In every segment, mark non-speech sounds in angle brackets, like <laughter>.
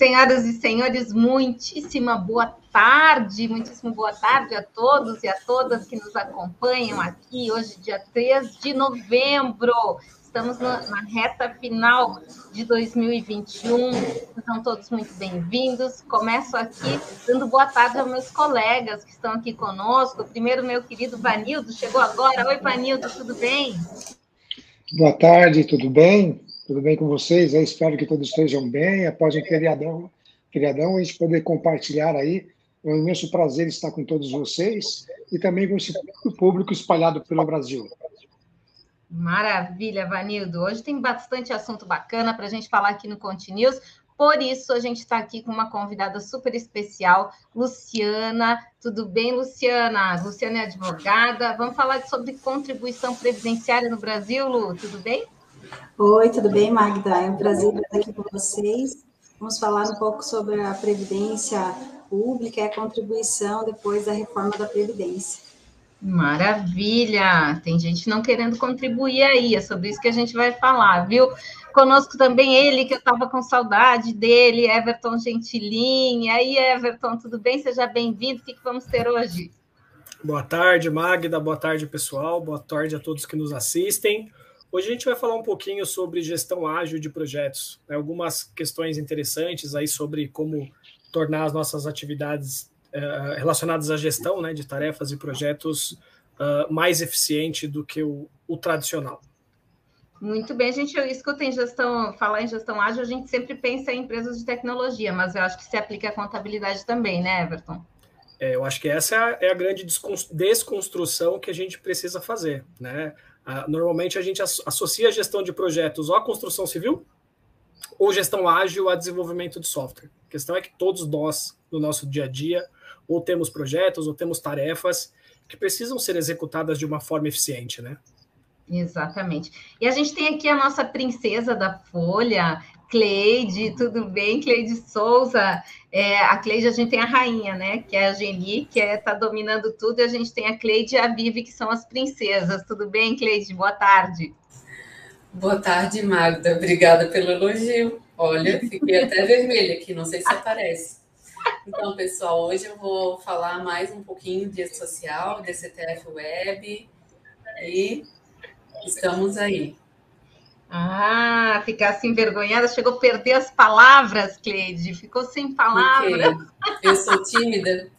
Senhoras e senhores, muitíssima boa tarde, muitíssimo boa tarde a todos e a todas que nos acompanham aqui hoje, dia 3 de novembro. Estamos na, na reta final de 2021, são todos muito bem-vindos. Começo aqui dando boa tarde aos meus colegas que estão aqui conosco. Primeiro, meu querido Vanildo, chegou agora. Oi, Vanildo, tudo bem? Boa tarde, tudo bem? Tudo bem com vocês? Eu espero que todos estejam bem. Após o feriadão, feriadão, a gente poder compartilhar aí. É um imenso prazer estar com todos vocês e também com esse público espalhado pelo Brasil. Maravilha, Vanildo. Hoje tem bastante assunto bacana para a gente falar aqui no Continuous. Por isso, a gente está aqui com uma convidada super especial, Luciana. Tudo bem, Luciana? Luciana é advogada. Vamos falar sobre contribuição previdenciária no Brasil, Lu? Tudo bem? Oi, tudo bem, Magda? É um prazer estar aqui com vocês. Vamos falar um pouco sobre a Previdência Pública e a contribuição depois da reforma da Previdência. Maravilha! Tem gente não querendo contribuir aí, é sobre isso que a gente vai falar, viu? Conosco também ele, que eu estava com saudade dele, Everton Gentilin. E aí, Everton, tudo bem? Seja bem-vindo. O que, que vamos ter hoje? Boa tarde, Magda. Boa tarde, pessoal. Boa tarde a todos que nos assistem. Hoje a gente vai falar um pouquinho sobre gestão ágil de projetos, né? algumas questões interessantes aí sobre como tornar as nossas atividades uh, relacionadas à gestão né, de tarefas e projetos uh, mais eficiente do que o, o, tradicional. Muito bem, a gente escuta em gestão, falar em gestão ágil, a gente sempre pensa em empresas de tecnologia, mas eu acho que se aplica à contabilidade também, né, Everton? É, eu acho que essa é a, é a grande desconstrução que a gente precisa fazer, né? Ah, normalmente a gente associa a gestão de projetos ou à construção civil ou gestão ágil a desenvolvimento de software. A questão é que todos nós, no nosso dia a dia, ou temos projetos ou temos tarefas que precisam ser executadas de uma forma eficiente, né? Exatamente. E a gente tem aqui a nossa princesa da Folha, Cleide, tudo bem? Cleide Souza. É, a Cleide, a gente tem a rainha, né? Que é a Geni, que está é, tá dominando tudo, e a gente tem a Cleide e a Vivi, que são as princesas. Tudo bem, Cleide? Boa tarde. Boa tarde, Magda. Obrigada pelo elogio. Olha, fiquei até <laughs> vermelha aqui, não sei se aparece. Então, pessoal, hoje eu vou falar mais um pouquinho de social, DCTF Web, e estamos aí. Ah, ficar assim envergonhada, chegou a perder as palavras, Cleide, ficou sem palavras. Eu sou tímida.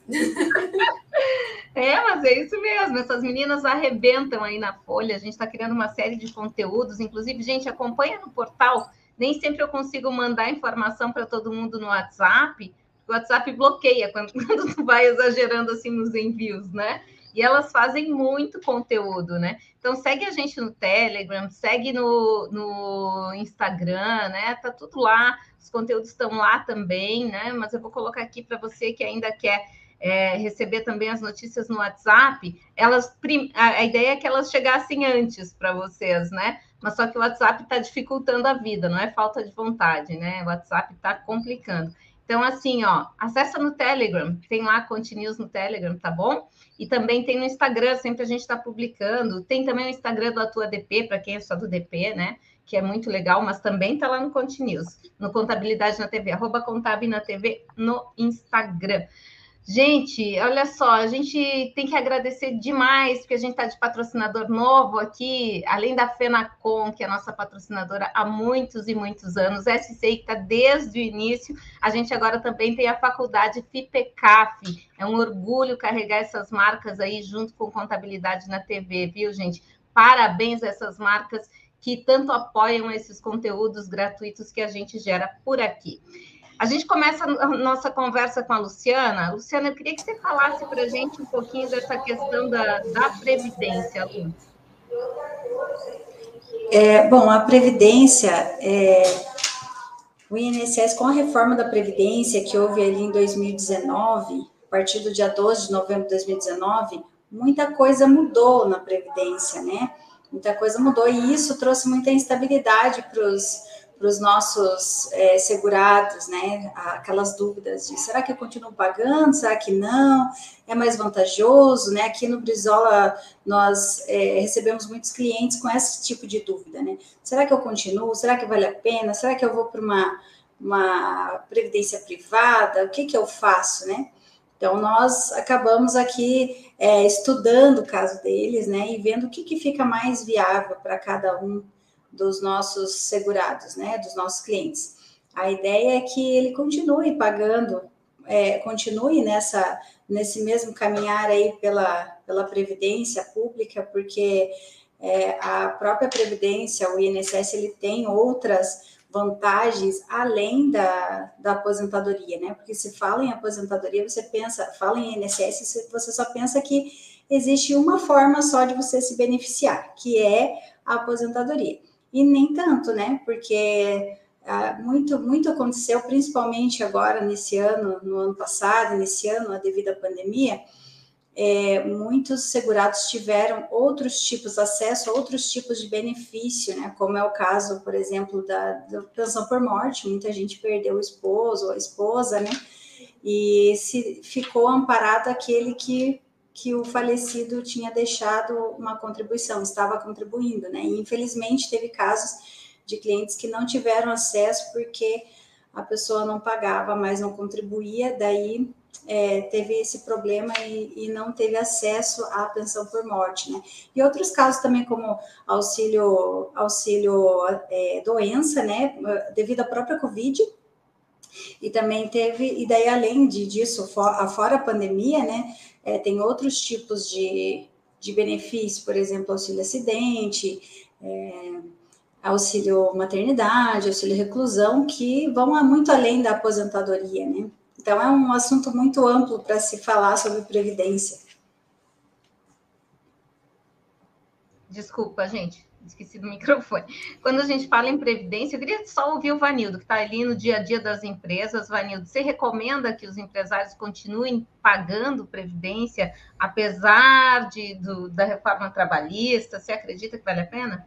É, mas é isso mesmo, essas meninas arrebentam aí na folha, a gente está criando uma série de conteúdos, inclusive, gente, acompanha no portal, nem sempre eu consigo mandar informação para todo mundo no WhatsApp, o WhatsApp bloqueia quando, <laughs> quando tu vai exagerando assim nos envios, né? E elas fazem muito conteúdo, né? Então segue a gente no Telegram, segue no, no Instagram, né? Tá tudo lá, os conteúdos estão lá também, né? Mas eu vou colocar aqui para você que ainda quer é, receber também as notícias no WhatsApp. Elas a, ideia é que elas chegassem antes para vocês, né? Mas só que o WhatsApp está dificultando a vida, não é falta de vontade, né? O WhatsApp está complicando. Então, assim, ó, acessa no Telegram, tem lá Continuous no Telegram, tá bom? E também tem no Instagram, sempre a gente está publicando. Tem também o Instagram do Atua DP, para quem é só do DP, né? Que é muito legal, mas também está lá no Continuous, no Contabilidade na TV, arroba Contab na TV no Instagram. Gente, olha só, a gente tem que agradecer demais, porque a gente está de patrocinador novo aqui, além da FENACOM, que é a nossa patrocinadora há muitos e muitos anos, SCI, que está desde o início, a gente agora também tem a faculdade FIPECAF. É um orgulho carregar essas marcas aí junto com contabilidade na TV, viu, gente? Parabéns a essas marcas que tanto apoiam esses conteúdos gratuitos que a gente gera por aqui. A gente começa a nossa conversa com a Luciana. Luciana, eu queria que você falasse para a gente um pouquinho dessa questão da, da Previdência, Lu. É, bom, a Previdência, é, o INSS, com a reforma da Previdência que houve ali em 2019, a partir do dia 12 de novembro de 2019, muita coisa mudou na Previdência, né? Muita coisa mudou e isso trouxe muita instabilidade para os para os nossos é, segurados, né? Aquelas dúvidas de será que eu continuo pagando, será que não? É mais vantajoso, né? Aqui no Brizola nós é, recebemos muitos clientes com esse tipo de dúvida, né? Será que eu continuo? Será que vale a pena? Será que eu vou para uma uma previdência privada, o que, que eu faço, né? Então, nós acabamos aqui é, estudando o caso deles, né, e vendo o que, que fica mais viável para cada um dos nossos segurados, né, dos nossos clientes. A ideia é que ele continue pagando, é, continue nessa, nesse mesmo caminhar aí pela, pela previdência pública, porque é, a própria previdência, o INSS, ele tem outras vantagens além da, da aposentadoria, né? Porque se fala em aposentadoria, você pensa, fala em INSS, você só pensa que existe uma forma só de você se beneficiar, que é a aposentadoria. E nem tanto, né? Porque ah, muito, muito aconteceu, principalmente agora nesse ano, no ano passado, nesse ano, devido à pandemia, é, muitos segurados tiveram outros tipos, acesso a outros tipos de benefício, né? Como é o caso, por exemplo, da, da pensão por morte, muita gente perdeu o esposo ou a esposa, né? E se ficou amparado aquele que, que o falecido tinha deixado uma contribuição, estava contribuindo, né? E infelizmente teve casos de clientes que não tiveram acesso porque a pessoa não pagava, mas não contribuía, daí é, teve esse problema e, e, não teve acesso à pensão por morte, né? E outros casos também, como auxílio, auxílio é, doença, né? Devido à própria Covid. E também teve, e daí além de, disso, for, fora a pandemia, né? É, tem outros tipos de, de benefício, por exemplo, auxílio acidente, é, auxílio maternidade, auxílio reclusão, que vão muito além da aposentadoria, né? Então, é um assunto muito amplo para se falar sobre previdência. Desculpa, gente, esqueci do microfone. Quando a gente fala em previdência, eu queria só ouvir o Vanildo, que está ali no dia a dia das empresas. Vanildo, você recomenda que os empresários continuem pagando previdência, apesar de, do, da reforma trabalhista? Você acredita que vale a pena?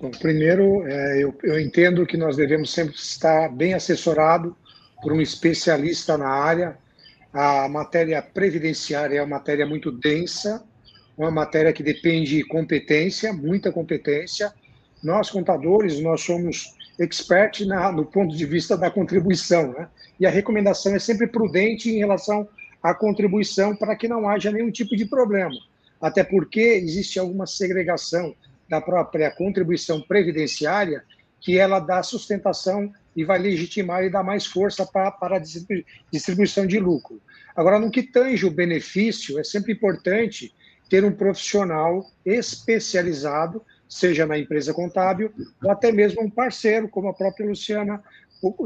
Bom, primeiro, é, eu, eu entendo que nós devemos sempre estar bem assessorado por um especialista na área. A matéria previdenciária é uma matéria muito densa, uma matéria que depende de competência, muita competência. Nós, contadores, nós somos expert na, no ponto de vista da contribuição, né? E a recomendação é sempre prudente em relação à contribuição para que não haja nenhum tipo de problema. Até porque existe alguma segregação da própria contribuição previdenciária, que ela dá sustentação e vai legitimar e dar mais força para, para a distribuição de lucro. Agora, no que tange o benefício, é sempre importante ter um profissional especializado, seja na empresa contábil, ou até mesmo um parceiro, como a própria Luciana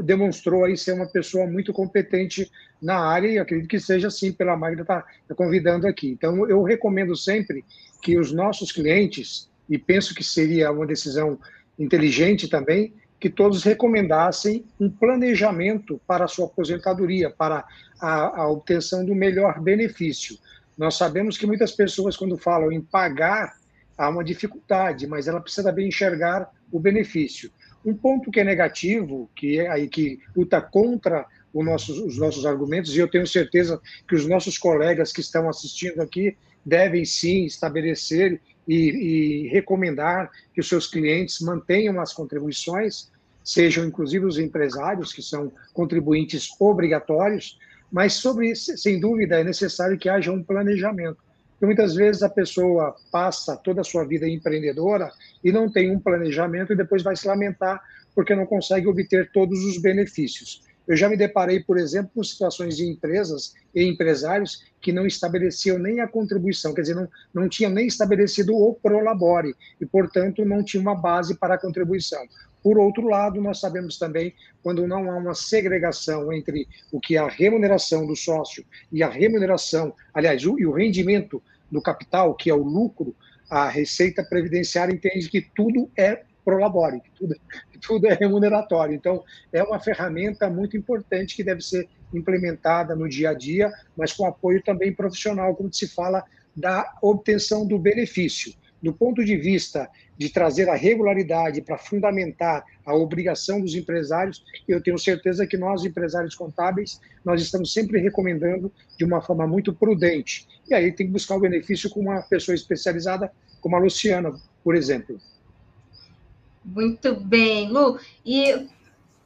demonstrou aí ser uma pessoa muito competente na área, e acredito que seja assim, pela Magda está tá convidando aqui. Então, eu recomendo sempre que os nossos clientes e penso que seria uma decisão inteligente também, que todos recomendassem um planejamento para a sua aposentadoria, para a, a obtenção do melhor benefício. Nós sabemos que muitas pessoas, quando falam em pagar, há uma dificuldade, mas ela precisa também enxergar o benefício. Um ponto que é negativo, que é aí que luta contra nossos, os nossos argumentos, e eu tenho certeza que os nossos colegas que estão assistindo aqui devem sim estabelecer e, e recomendar que os seus clientes mantenham as contribuições, sejam inclusive os empresários, que são contribuintes obrigatórios, mas sobre, sem dúvida, é necessário que haja um planejamento. Porque muitas vezes a pessoa passa toda a sua vida empreendedora e não tem um planejamento e depois vai se lamentar porque não consegue obter todos os benefícios. Eu já me deparei, por exemplo, com situações de empresas e empresários que não estabeleciam nem a contribuição, quer dizer, não, não tinham nem estabelecido o prolabore e, portanto, não tinha uma base para a contribuição. Por outro lado, nós sabemos também quando não há uma segregação entre o que é a remuneração do sócio e a remuneração, aliás, o, e o rendimento do capital, que é o lucro, a Receita Previdenciária entende que tudo é prolabore, que tudo, tudo é remuneratório. Então, é uma ferramenta muito importante que deve ser implementada no dia a dia, mas com apoio também profissional, como se fala da obtenção do benefício. Do ponto de vista de trazer a regularidade para fundamentar a obrigação dos empresários, eu tenho certeza que nós, empresários contábeis, nós estamos sempre recomendando de uma forma muito prudente. E aí tem que buscar o benefício com uma pessoa especializada, como a Luciana, por exemplo. Muito bem, Lu. E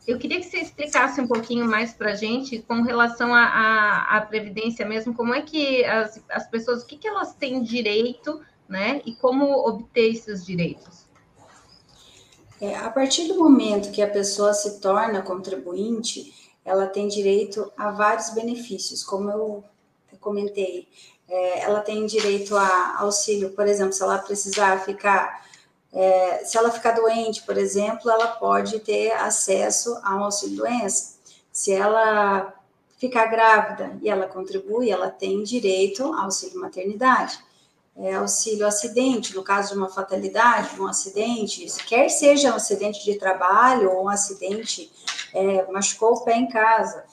eu queria que você explicasse um pouquinho mais para a gente com relação à Previdência mesmo, como é que as, as pessoas, o que, que elas têm direito, né? E como obter esses direitos? É, a partir do momento que a pessoa se torna contribuinte, ela tem direito a vários benefícios, como eu comentei. É, ela tem direito a auxílio, por exemplo, se ela precisar ficar é, se ela ficar doente, por exemplo, ela pode ter acesso a um auxílio-doença. Se ela ficar grávida e ela contribui, ela tem direito ao auxílio maternidade. É, auxílio acidente, no caso de uma fatalidade, de um acidente, quer seja um acidente de trabalho ou um acidente, é, machucou o pé em casa,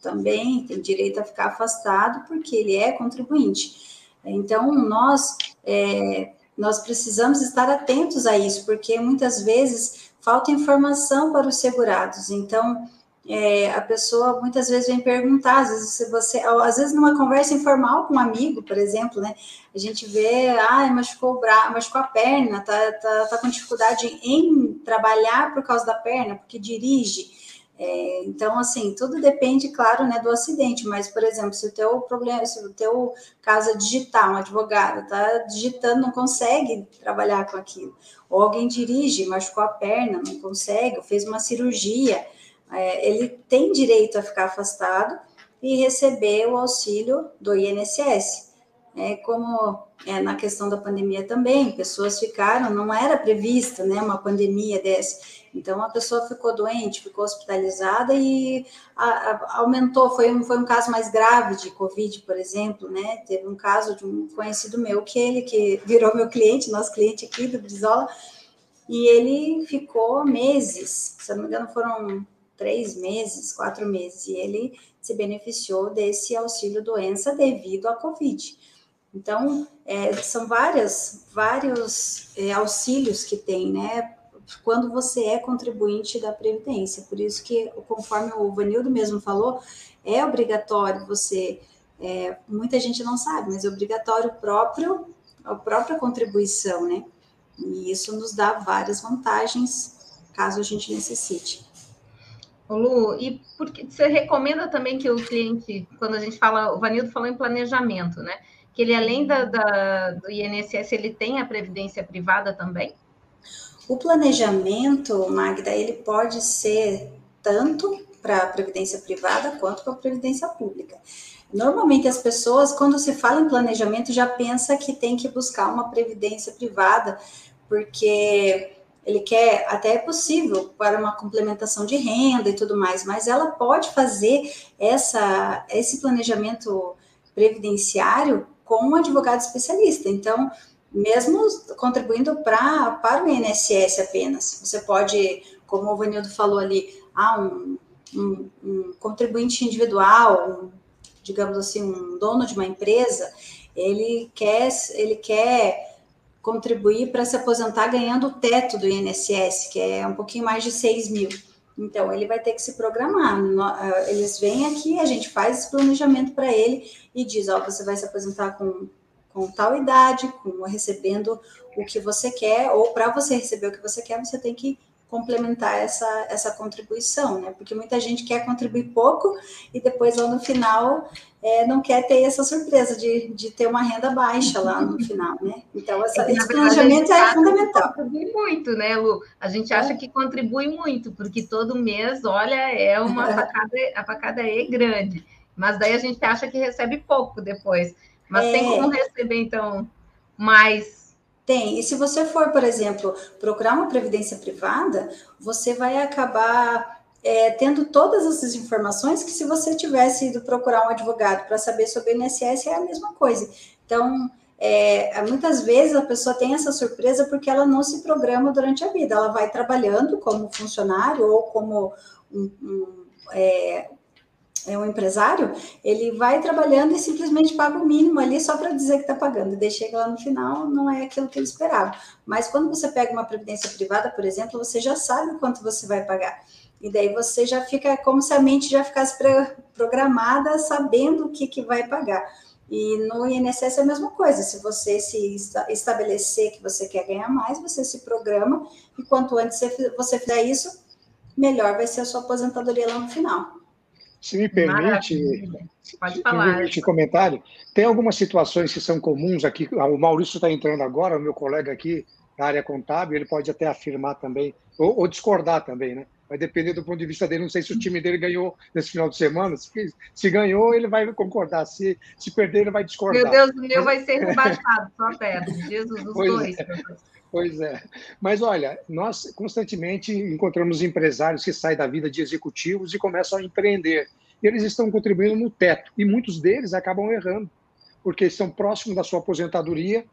também tem direito a ficar afastado porque ele é contribuinte. Então, nós é, nós precisamos estar atentos a isso, porque muitas vezes falta informação para os segurados. Então, é, a pessoa muitas vezes vem perguntar, às vezes se você, às vezes numa conversa informal com um amigo, por exemplo, né, a gente vê, ah, machucou o braço, machucou a perna, tá, tá, tá com dificuldade em trabalhar por causa da perna, porque dirige. É, então, assim, tudo depende, claro, né, do acidente, mas, por exemplo, se o teu problema, se o teu caso é digitar, um advogado está digitando, não consegue trabalhar com aquilo, ou alguém dirige, machucou a perna, não consegue, ou fez uma cirurgia, é, ele tem direito a ficar afastado e receber o auxílio do INSS. É, como é, na questão da pandemia também, pessoas ficaram, não era prevista né, uma pandemia dessa, então, a pessoa ficou doente, ficou hospitalizada e a, a, aumentou. Foi um, foi um caso mais grave de Covid, por exemplo, né? Teve um caso de um conhecido meu, que ele que virou meu cliente, nosso cliente aqui do Brizola, e ele ficou meses, se não me engano, foram três meses, quatro meses, e ele se beneficiou desse auxílio doença devido à Covid. Então, é, são várias, vários é, auxílios que tem, né? quando você é contribuinte da Previdência. Por isso que, conforme o Vanildo mesmo falou, é obrigatório você, é, muita gente não sabe, mas é obrigatório próprio, a própria contribuição, né? E isso nos dá várias vantagens, caso a gente necessite. Lu, e porque você recomenda também que o cliente, quando a gente fala, o Vanildo falou em planejamento, né? Que ele, além da, da do INSS, ele tem a previdência privada também? O planejamento, Magda, ele pode ser tanto para a previdência privada quanto para a previdência pública. Normalmente as pessoas, quando se fala em planejamento, já pensa que tem que buscar uma previdência privada, porque ele quer, até é possível para uma complementação de renda e tudo mais, mas ela pode fazer essa, esse planejamento previdenciário com um advogado especialista. Então, mesmo contribuindo pra, para o INSS apenas. Você pode, como o Vanildo falou ali, ah, um, um, um contribuinte individual, um, digamos assim, um dono de uma empresa, ele quer, ele quer contribuir para se aposentar ganhando o teto do INSS, que é um pouquinho mais de 6 mil. Então, ele vai ter que se programar. Eh, eles vêm aqui, a gente faz esse planejamento para ele e diz: Ó, você vai se aposentar com com tal idade, com recebendo o que você quer, ou para você receber o que você quer, você tem que complementar essa, essa contribuição, né? Porque muita gente quer contribuir pouco e depois lá no final é, não quer ter essa surpresa de, de ter uma renda baixa lá no final, né? Então, essa, é esse planejamento é fundamental. Contribui muito, né, Lu? A gente acha é. que contribui muito, porque todo mês, olha, é uma facada, a facada é grande. Mas daí a gente acha que recebe pouco depois. Mas é... tem como receber, então, mais. Tem. E se você for, por exemplo, procurar uma previdência privada, você vai acabar é, tendo todas essas informações que se você tivesse ido procurar um advogado para saber sobre o INSS é a mesma coisa. Então, é, muitas vezes a pessoa tem essa surpresa porque ela não se programa durante a vida. Ela vai trabalhando como funcionário ou como um, um, é, é um empresário, ele vai trabalhando e simplesmente paga o mínimo ali só para dizer que está pagando. E chega lá no final, não é aquilo que ele esperava. Mas quando você pega uma previdência privada, por exemplo, você já sabe quanto você vai pagar. E daí você já fica como se a mente já ficasse programada sabendo o que, que vai pagar. E no INSS é a mesma coisa, se você se estabelecer que você quer ganhar mais, você se programa, e quanto antes você fizer isso, melhor vai ser a sua aposentadoria lá no final. Se me permite, falar. me permite comentário, tem algumas situações que são comuns aqui, o Maurício está entrando agora, o meu colega aqui da área contábil, ele pode até afirmar também, ou, ou discordar também, né? vai depender do ponto de vista dele. Não sei se o time dele ganhou nesse final de semana. Se, se ganhou, ele vai concordar. Se, se perder, ele vai discordar. Meu Deus, o meu vai ser <laughs> rebaixado, só perto. Jesus, os pois dois. É. Pois é. Mas olha, nós constantemente encontramos empresários que saem da vida de executivos e começam a empreender. E eles estão contribuindo no teto. E muitos deles acabam errando, porque estão próximos da sua aposentadoria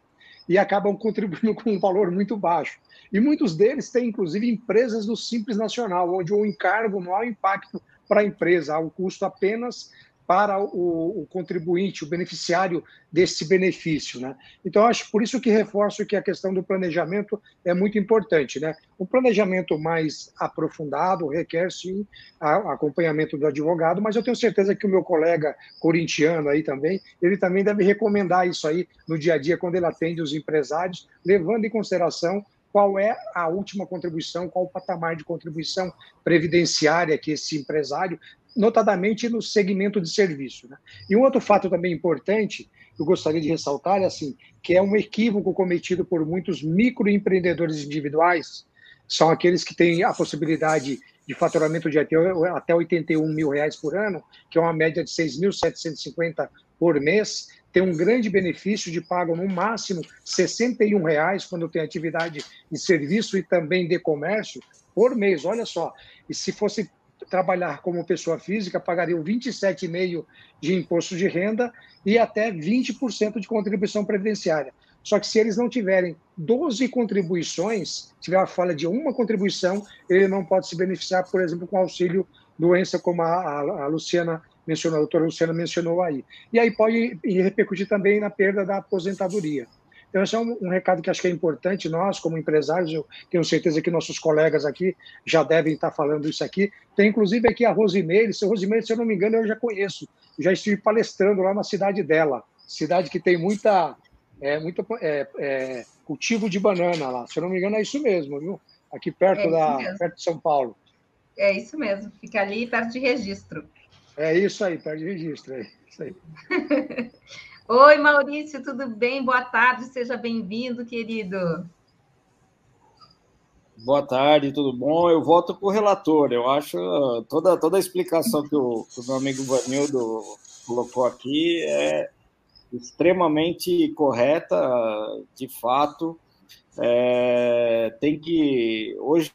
e acabam <laughs> contribuindo com um valor muito baixo. E muitos deles têm, inclusive, empresas do Simples Nacional, onde o encargo não há impacto para a empresa, há um custo apenas para o, o, contribuinte, o beneficiário desse benefício. Né? Então, acho por isso que reforço que a questão do planejamento é muito importante. Né? Um planejamento mais aprofundado requer, sim, a, acompanhamento do advogado, mas eu tenho certeza que o meu colega corintiano aí também, ele também deve recomendar isso aí no dia a dia, quando ele atende os empresários, levando em consideração qual é a última contribuição, qual o patamar de contribuição previdenciária que esse empresário notadamente no segmento de serviço. Né? E um outro fato também importante que eu gostaria de ressaltar é assim, que é um equívoco cometido por muitos microempreendedores individuais, são aqueles que têm a possibilidade de faturamento de até, até 81 mil reais por ano, que é uma média de 6.750 por mês, tem um grande benefício de pago no máximo 61 reais quando tem atividade de serviço e também de comércio por mês. Olha só, e se fosse trabalhar como pessoa física pagariam 27,5% de imposto de renda e até 20% de contribuição previdenciária. Só que se eles não tiverem 12 contribuições, tiver a falha de uma contribuição, ele não pode se beneficiar, por exemplo, com auxílio doença, como a, a, a Luciana mencionou, a doutora Luciana mencionou aí. E aí pode repercutir também na perda da aposentadoria. Então, esse é um, um, recado que acho que é importante. Nós, como empresários, eu tenho certeza que nossos colegas aqui já devem estar falando isso aqui. Tem inclusive aqui a Rosimeire. Se Rosimeire, se eu não me engano, eu já conheço. Já estive palestrando lá na cidade dela. Cidade que tem muita, é, muita é, é, cultivo de banana lá. Se eu não me engano, é isso mesmo, viu? Aqui perto, é da, perto de São Paulo. É isso mesmo. Fica ali perto de registro. É isso aí, perto de registro. É isso aí. <laughs> Oi, Maurício, tudo bem? Boa tarde, seja bem-vindo, querido. Boa tarde, tudo bom? Eu volto para o relator. Eu acho toda, toda a explicação que o, que o meu amigo Vanildo colocou aqui é extremamente correta, de fato. É, tem que hoje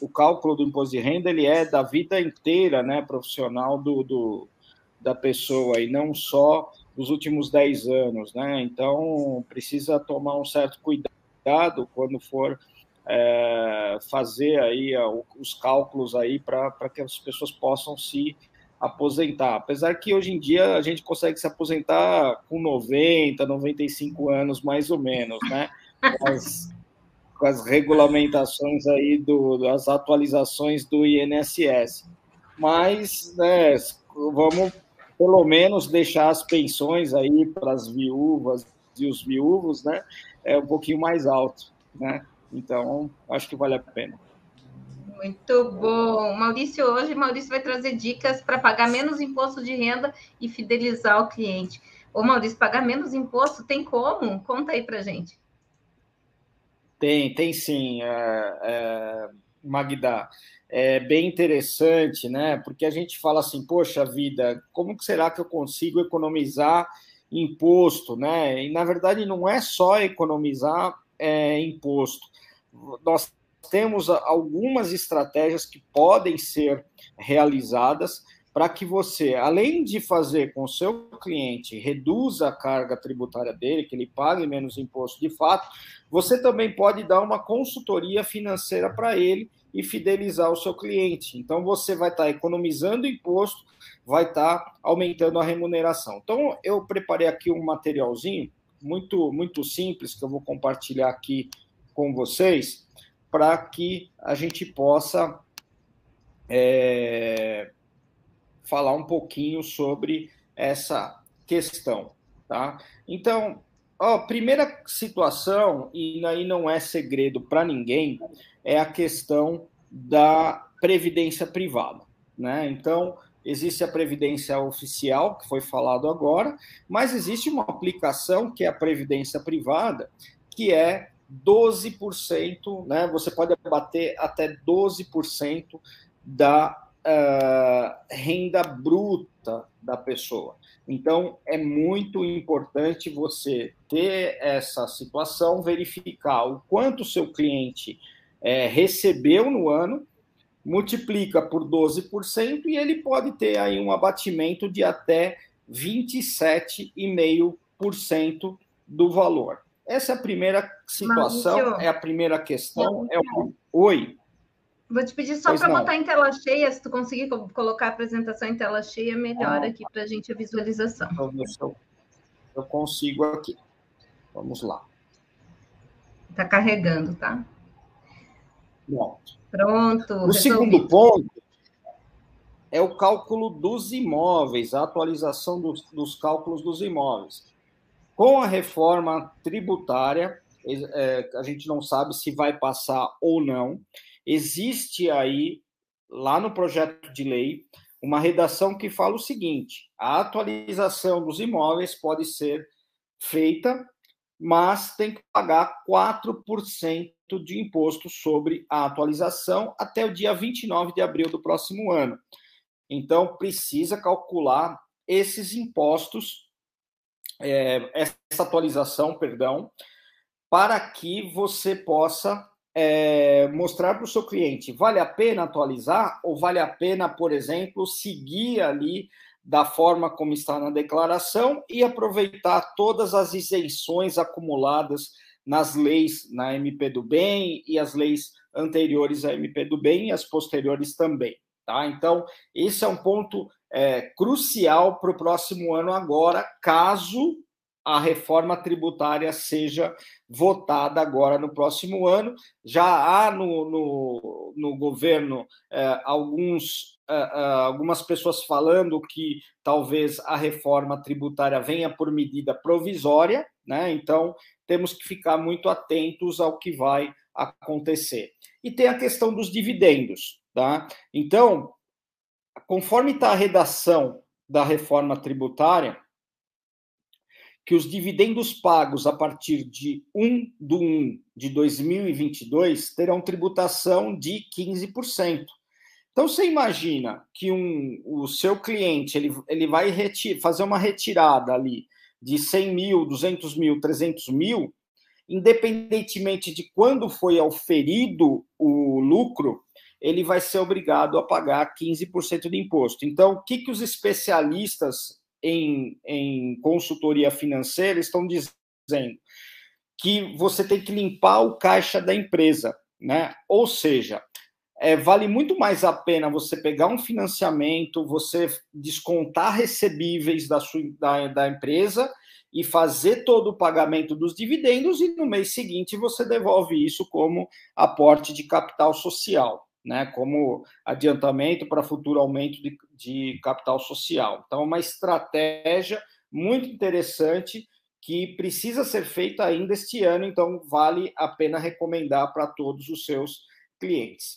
o cálculo do imposto de renda ele é da vida inteira, né, profissional do, do da pessoa e não só dos últimos 10 anos, né? Então, precisa tomar um certo cuidado quando for é, fazer aí os cálculos aí para que as pessoas possam se aposentar. Apesar que hoje em dia a gente consegue se aposentar com 90, 95 anos, mais ou menos, né? Com as, com as regulamentações aí, do, das atualizações do INSS. Mas, né, vamos pelo menos deixar as pensões aí para as viúvas e os viúvos, né, é um pouquinho mais alto, né? Então, acho que vale a pena. Muito bom. Maurício, hoje Maurício vai trazer dicas para pagar menos imposto de renda e fidelizar o cliente. Ô, Maurício, pagar menos imposto tem como? Conta aí para gente. Tem, tem sim, é, é, Magda é bem interessante, né? Porque a gente fala assim, poxa vida, como que será que eu consigo economizar imposto, né? E na verdade não é só economizar é, imposto. Nós temos algumas estratégias que podem ser realizadas para que você, além de fazer com o seu cliente, reduza a carga tributária dele, que ele pague menos imposto de fato, você também pode dar uma consultoria financeira para ele e fidelizar o seu cliente. Então, você vai estar tá economizando imposto, vai estar tá aumentando a remuneração. Então, eu preparei aqui um materialzinho muito, muito simples que eu vou compartilhar aqui com vocês para que a gente possa é, falar um pouquinho sobre essa questão. Tá? Então, a primeira situação, e aí não é segredo para ninguém, é a questão da previdência privada. Né? Então, existe a previdência oficial, que foi falado agora, mas existe uma aplicação que é a previdência privada, que é 12%, né? Você pode abater até 12% da uh, renda bruta da pessoa. Então, é muito importante você ter essa situação, verificar o quanto o seu cliente é, recebeu no ano multiplica por 12% e ele pode ter aí um abatimento de até 27,5% do valor. Essa é a primeira situação, Maurício, é a primeira questão. É o... Oi. Vou te pedir só para botar em tela cheia, se tu conseguir colocar a apresentação em tela cheia, melhor ah, aqui para a gente a visualização. Eu, eu consigo aqui. Vamos lá. Está carregando, tá? Pronto. Pronto. O segundo ponto é o cálculo dos imóveis, a atualização dos, dos cálculos dos imóveis. Com a reforma tributária, é, a gente não sabe se vai passar ou não. Existe aí, lá no projeto de lei, uma redação que fala o seguinte: a atualização dos imóveis pode ser feita, mas tem que pagar 4% de imposto sobre a atualização até o dia 29 de abril do próximo ano. Então, precisa calcular esses impostos, é, essa atualização, perdão, para que você possa é, mostrar para o seu cliente: vale a pena atualizar ou vale a pena, por exemplo, seguir ali da forma como está na declaração e aproveitar todas as isenções acumuladas nas leis, na MP do Bem e as leis anteriores à MP do Bem e as posteriores também. Tá? Então, esse é um ponto é, crucial para o próximo ano agora, caso a reforma tributária seja votada agora no próximo ano. Já há no, no, no governo é, alguns, é, é algumas pessoas falando que talvez a reforma tributária venha por medida provisória, né? então temos que ficar muito atentos ao que vai acontecer. E tem a questão dos dividendos. Tá? Então, conforme está a redação da reforma tributária, que os dividendos pagos a partir de 1 de 1 de 2022 terão tributação de 15%. Então, você imagina que um, o seu cliente ele, ele vai fazer uma retirada ali de 100 mil, 200 mil, 300 mil, independentemente de quando foi auferido o lucro, ele vai ser obrigado a pagar 15% de imposto. Então, o que, que os especialistas em, em consultoria financeira estão dizendo? Que você tem que limpar o caixa da empresa, né? Ou seja, é, vale muito mais a pena você pegar um financiamento, você descontar recebíveis da, sua, da, da empresa e fazer todo o pagamento dos dividendos, e no mês seguinte você devolve isso como aporte de capital social né, como adiantamento para futuro aumento de, de capital social. Então, é uma estratégia muito interessante que precisa ser feita ainda este ano, então vale a pena recomendar para todos os seus clientes.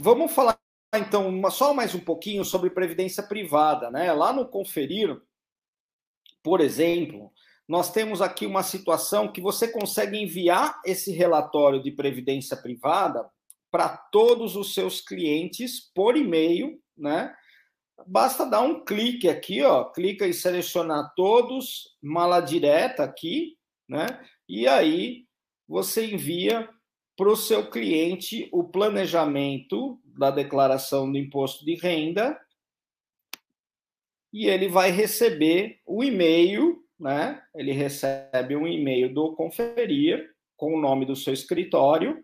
Vamos falar então uma, só mais um pouquinho sobre previdência privada, né? Lá no conferir, por exemplo, nós temos aqui uma situação que você consegue enviar esse relatório de previdência privada para todos os seus clientes por e-mail, né? Basta dar um clique aqui, ó, clica em selecionar todos, mala direta aqui, né? E aí você envia para o seu cliente o planejamento da declaração do imposto de renda e ele vai receber o e-mail, né? Ele recebe um e-mail do conferir com o nome do seu escritório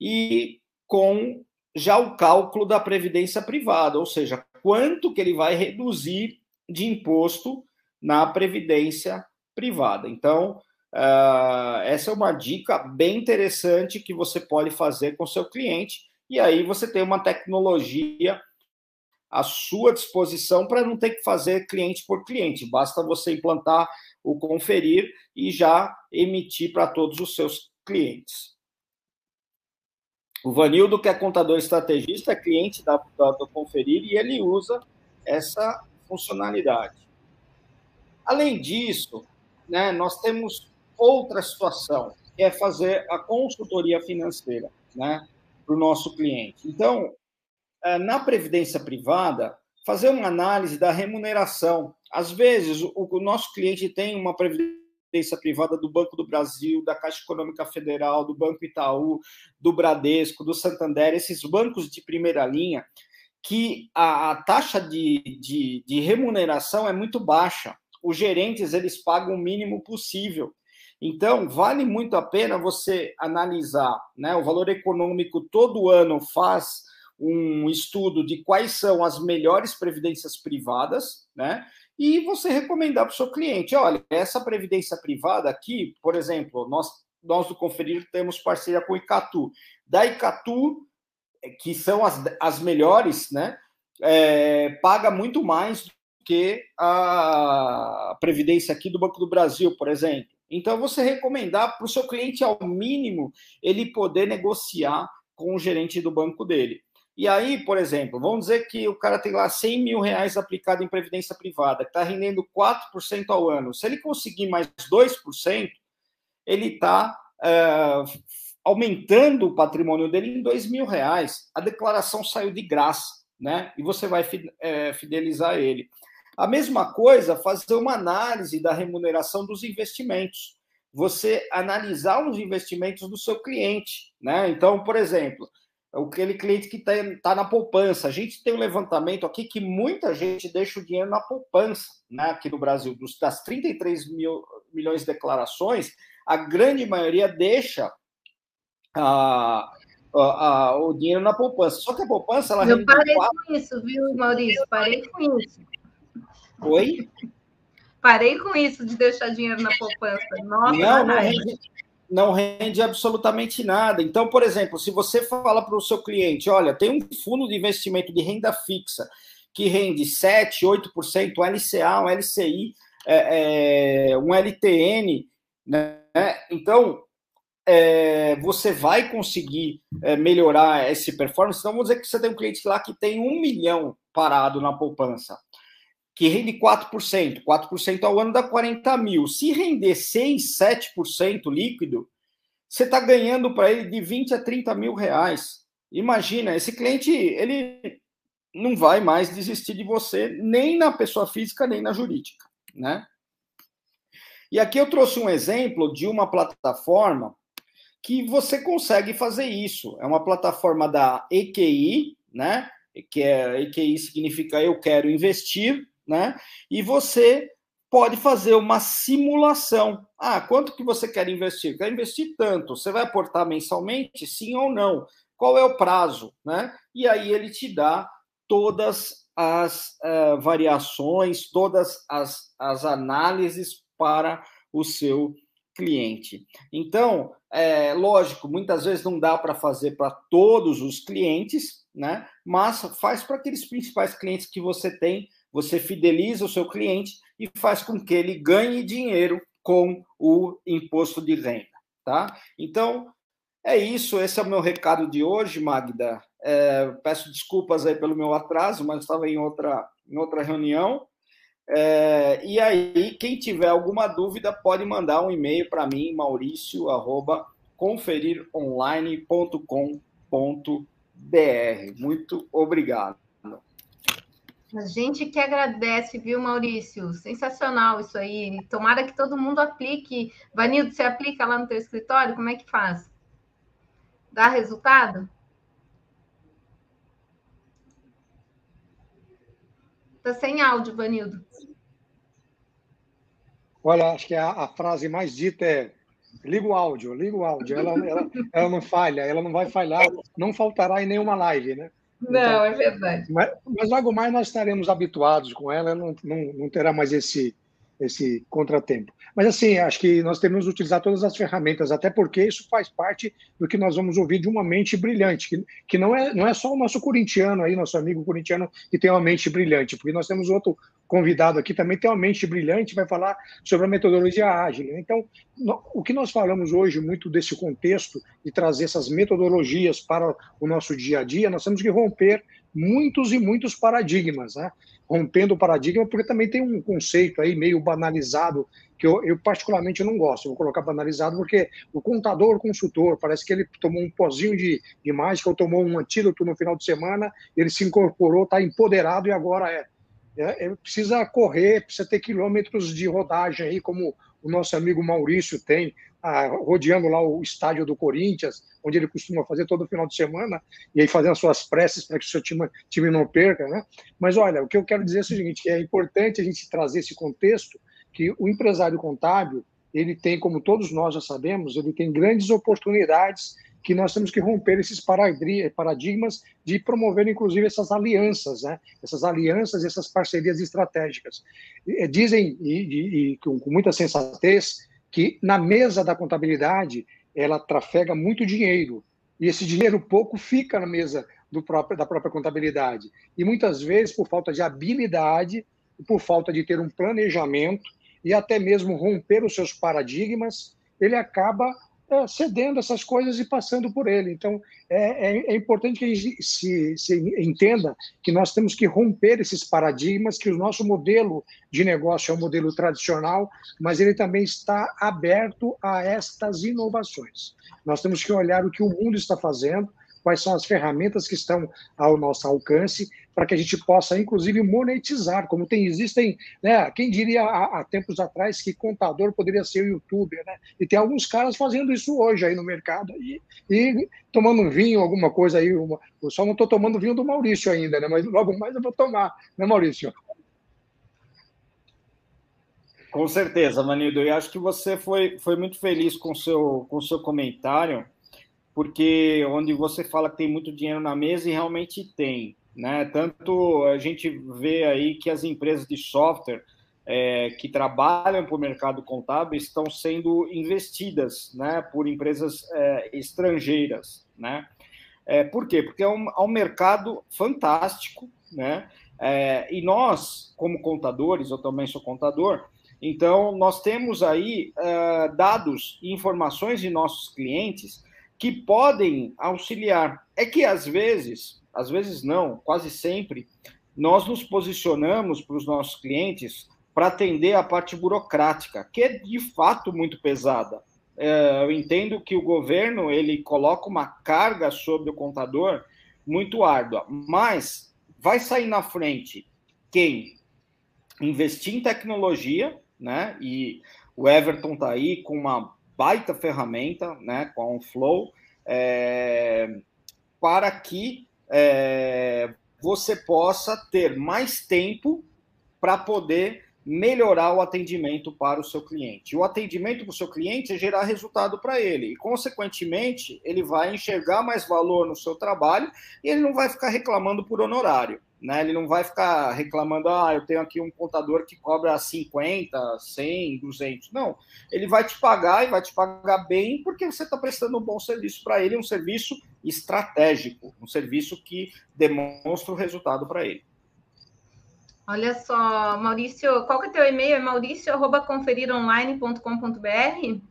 e com já o cálculo da previdência privada, ou seja, quanto que ele vai reduzir de imposto na previdência privada. Então, uh, essa é uma dica bem interessante que você pode fazer com seu cliente, e aí você tem uma tecnologia à sua disposição para não ter que fazer cliente por cliente. Basta você implantar o conferir e já emitir para todos os seus clientes. O Vanildo, que é contador estrategista, é cliente da, da, do Conferir e ele usa essa funcionalidade. Além disso, né, nós temos outra situação, que é fazer a consultoria financeira né, para o nosso cliente. Então, é, na previdência privada, fazer uma análise da remuneração. Às vezes, o, nosso cliente tem uma previdência privada do Banco do Brasil, da Caixa Econômica Federal, do Banco Itaú, do Bradesco, do Santander, esses bancos de primeira linha, que a, a taxa de, de, de remuneração é muito baixa. Os gerentes eles pagam o mínimo possível. Então, vale muito a pena você analisar, né? O valor econômico todo ano faz um estudo de quais são as melhores previdências privadas, né? E você recomendar para o seu cliente, olha, essa previdência privada aqui, por exemplo, nós nós do Conferir temos parceria com o Icatu. Da Icatu, que são as, as melhores, né? É, paga muito mais do que a previdência aqui do Banco do Brasil, por exemplo. Então, você recomendar para o seu cliente, ao mínimo, ele poder negociar com o gerente do banco dele. E aí, por exemplo, vamos dizer que o cara tem lá 100 mil reais aplicado em previdência privada, que está rendendo 4% ao ano. Se ele conseguir mais 2%, ele está é, aumentando o patrimônio dele em 2 mil reais. A declaração saiu de graça, né? E você vai é, fidelizar ele. A mesma coisa, fazer uma análise da remuneração dos investimentos. Você analisar os investimentos do seu cliente, né? Então, por exemplo, aquele cliente que está tá na poupança. A gente tem um levantamento aqui que muita gente deixa o dinheiro na poupança, né? Aqui no Brasil, dos, das 33 mil, milhões de declarações, a grande maioria deixa a, a, a, o dinheiro na poupança. Só que a poupança ela Eu parei quatro... com isso, viu, Maurício? Parei com isso. Oi? Parei com isso de deixar dinheiro na poupança. Nossa, não, não rende, não rende absolutamente nada. Então, por exemplo, se você fala para o seu cliente, olha, tem um fundo de investimento de renda fixa que rende 7, 8%, um LCA, um LCI, é, é, um LTN, né? Então, é, você vai conseguir é, melhorar esse performance. Então, vamos dizer que você tem um cliente lá que tem um milhão parado na poupança que rende 4%, 4% ao ano dá 40 mil. Se render 6, 7% líquido, você está ganhando para ele de 20 a 30 mil reais. Imagina, esse cliente, ele não vai mais desistir de você, nem na pessoa física, nem na jurídica, né? E aqui eu trouxe um exemplo de uma plataforma que você consegue fazer isso. É uma plataforma da EQI, né? Que é EQI significa eu quero investir, né? E você pode fazer uma simulação. Ah, quanto que você quer investir? Quer investir tanto? Você vai aportar mensalmente? Sim ou não? Qual é o prazo? Né? E aí ele te dá todas as uh, variações, todas as, as análises para o seu cliente. Então, é lógico, muitas vezes não dá para fazer para todos os clientes, né? Mas faz para aqueles principais clientes que você tem você fideliza o seu cliente e faz com que ele ganhe dinheiro com o imposto de renda, tá? Então, é isso, esse é o meu recado de hoje, Magda. É, peço desculpas aí pelo meu atraso, mas estava em outra, em outra reunião. É, e aí, quem tiver alguma dúvida, pode mandar um e-mail para mim, maurício, arroba, conferironline.com.br. Muito obrigado. A gente que agradece, viu, Maurício? Sensacional isso aí. Tomara que todo mundo aplique. Vanildo, você aplica lá no teu escritório? Como é que faz? Dá resultado? Está sem áudio, Vanildo. Olha, acho que a, a, frase mais dita é liga o áudio, liga o áudio. Ela, ela, ela não falha, ela não vai falhar, não faltará em nenhuma live, né? Não, então, é verdade. Mas, mas, logo mais nós estaremos habituados com ela, não, não, não terá mais esse, esse contratempo. Mas, assim, acho que nós temos que utilizar todas as ferramentas, até porque isso faz parte do que nós vamos ouvir de uma mente brilhante, que, que não, é, não é só o nosso corintiano aí, nosso amigo corintiano, que tem uma mente brilhante, porque nós temos outro convidado aqui também tem uma mente brilhante, vai falar sobre a metodologia ágil. Então, no, o que nós falamos hoje, muito desse contexto, de trazer essas metodologias para o nosso dia a dia, nós temos que romper muitos e muitos paradigmas, né? rompendo o paradigma, porque também tem um conceito aí meio banalizado, que eu, eu particularmente não gosto, vou colocar banalizado, porque o contador consultor, parece que ele tomou um pozinho de, de mágica ou tomou um antídoto no final de semana, ele se incorporou, está empoderado e agora é, é, é, precisa correr, precisa ter quilômetros de rodagem aí, como o nosso amigo Maurício tem, ah, rodeando lá o estádio do Corinthians, onde ele costuma fazer todo final de semana, e aí fazendo as suas preces para que o seu time, time não perca, né? Mas olha, o que eu quero dizer é o seguinte, é importante a gente trazer esse contexto, que o empresário contábil, ele tem, como todos nós já sabemos, ele tem grandes oportunidades que nós temos que romper esses paradigmas de promover, inclusive, essas alianças, né? essas alianças, essas parcerias estratégicas. Dizem, e, e, com muita sensatez, que na mesa da contabilidade ela trafega muito dinheiro e esse dinheiro pouco fica na mesa próprio, da própria contabilidade. E muitas vezes, por falta de habilidade, por falta de ter um planejamento e até mesmo romper os seus paradigmas, ele acaba é, cedendo essas coisas e passando por ele. Então, é, é, é, importante que a gente se, se entenda que nós temos que romper esses paradigmas, que o nosso modelo de negócio é um modelo tradicional, mas ele também está aberto a estas inovações. Nós temos que olhar o que o mundo está fazendo, quais são as ferramentas que estão ao nosso alcance para que a gente possa, inclusive, monetizar, como tem, existem, né, quem diria há, há, tempos atrás que contador poderia ser youtuber, né? E tem alguns caras fazendo isso hoje aí no mercado e, e tomando vinho, alguma coisa aí, uma, eu só não estou tomando vinho do Maurício ainda, né? Mas logo mais eu vou tomar, né, Maurício? Com certeza, Manildo. E acho que você foi, foi muito feliz com seu, o com seu comentário porque onde você fala que tem muito dinheiro na mesa e realmente tem, né? Tanto a gente vê aí que as empresas de software é, que trabalham para o mercado contábil estão sendo investidas, né, por empresas é, estrangeiras, né? É, por quê? Porque é um, é um mercado fantástico, né? É, e nós, como contadores, eu também sou contador, então nós temos aí é, dados e informações de nossos clientes que podem auxiliar. É que às vezes, às vezes não, quase sempre, nós nos posicionamos para os nossos clientes para atender a parte burocrática, que é de fato muito pesada. É, eu entendo que o governo ele coloca uma carga sobre o contador muito árdua, mas vai sair na frente quem investir em tecnologia, né? E o Everton está aí com uma baita ferramenta, né, com a Flow, é, para que é, você possa ter mais tempo para poder melhorar o atendimento para o seu cliente. O atendimento para o seu cliente é gerar resultado para ele e, consequentemente, ele vai enxergar mais valor no seu trabalho e ele não vai ficar reclamando por honorário. Né? Ele não vai ficar reclamando, ah, eu tenho aqui um contador que cobra 50, 100, 200. Não, ele vai te pagar e vai te pagar bem porque você está prestando um bom serviço para ele, um serviço estratégico, um serviço que demonstra o resultado para ele. Olha só, Maurício, qual que é teu e-mail? É maurício.conferironline.com.br?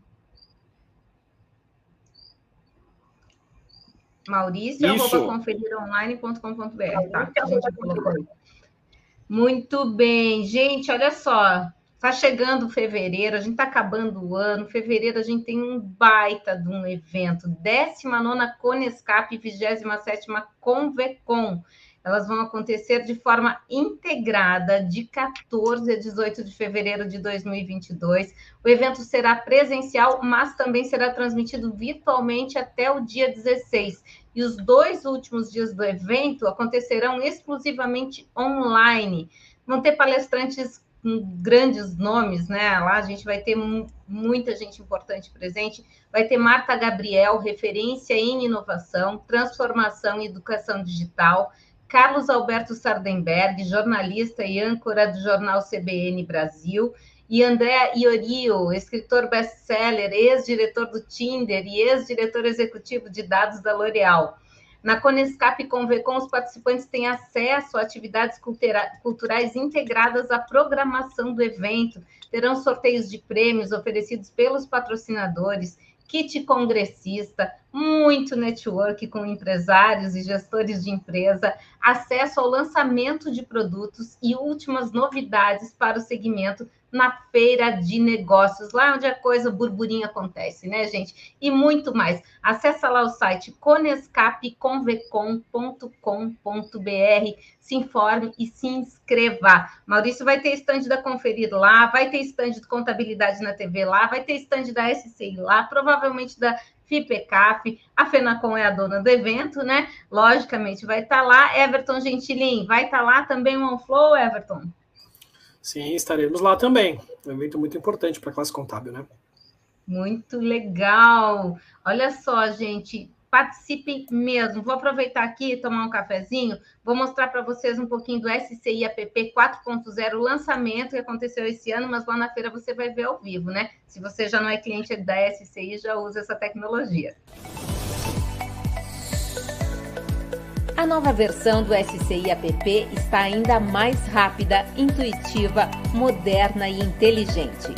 Maurício.conferironline.com.br, tá? Que a gente colocou aí. Muito bem, gente, olha só. Está chegando fevereiro, a gente está acabando o ano. Fevereiro a gente tem um baita de um evento, 19 Conescap e 27 Convecom. Elas vão acontecer de forma integrada de 14 a 18 de fevereiro de 2022. O evento será presencial, mas também será transmitido virtualmente até o dia 16. E os dois últimos dias do evento acontecerão exclusivamente online. Vão ter palestrantes com grandes nomes, né? Lá a gente vai ter muita gente importante presente. Vai ter Marta Gabriel, referência em inovação, transformação e educação digital. Carlos Alberto Sardenberg, jornalista e âncora do jornal CBN Brasil, e André Iorio, escritor best-seller, ex-diretor do Tinder e ex-diretor executivo de dados da L'Oréal. Na Conescap Convecom, os participantes têm acesso a atividades culturais integradas à programação do evento, terão sorteios de prêmios oferecidos pelos patrocinadores, kit congressista, muito network com empresários e gestores de empresa, acesso ao lançamento de produtos e últimas novidades para o segmento na feira de negócios, lá onde a coisa burburinho acontece, né, gente? E muito mais. Acesse lá o site conescapconvecom.com.br, se informe e se inscreva. Maurício vai ter estande da Conferir lá, vai ter estande de contabilidade na TV lá, vai ter estande da SCI lá, provavelmente da FIPECAP, a FENACOM é a dona do evento, né? Logicamente vai estar lá. Everton Gentilin, vai estar lá também o OnFlow, Everton? Sim, estaremos lá também. Um evento muito importante para a classe contábil, né? Muito legal. Olha só, gente, participem mesmo. Vou aproveitar aqui, tomar um cafezinho, vou mostrar para vocês um pouquinho do SCI App 4.0, lançamento que aconteceu esse ano, mas lá na feira você vai ver ao vivo, né? Se você já não é cliente da SCI, já usa essa tecnologia. A nova versão do SCI App está ainda mais rápida, intuitiva, moderna e inteligente.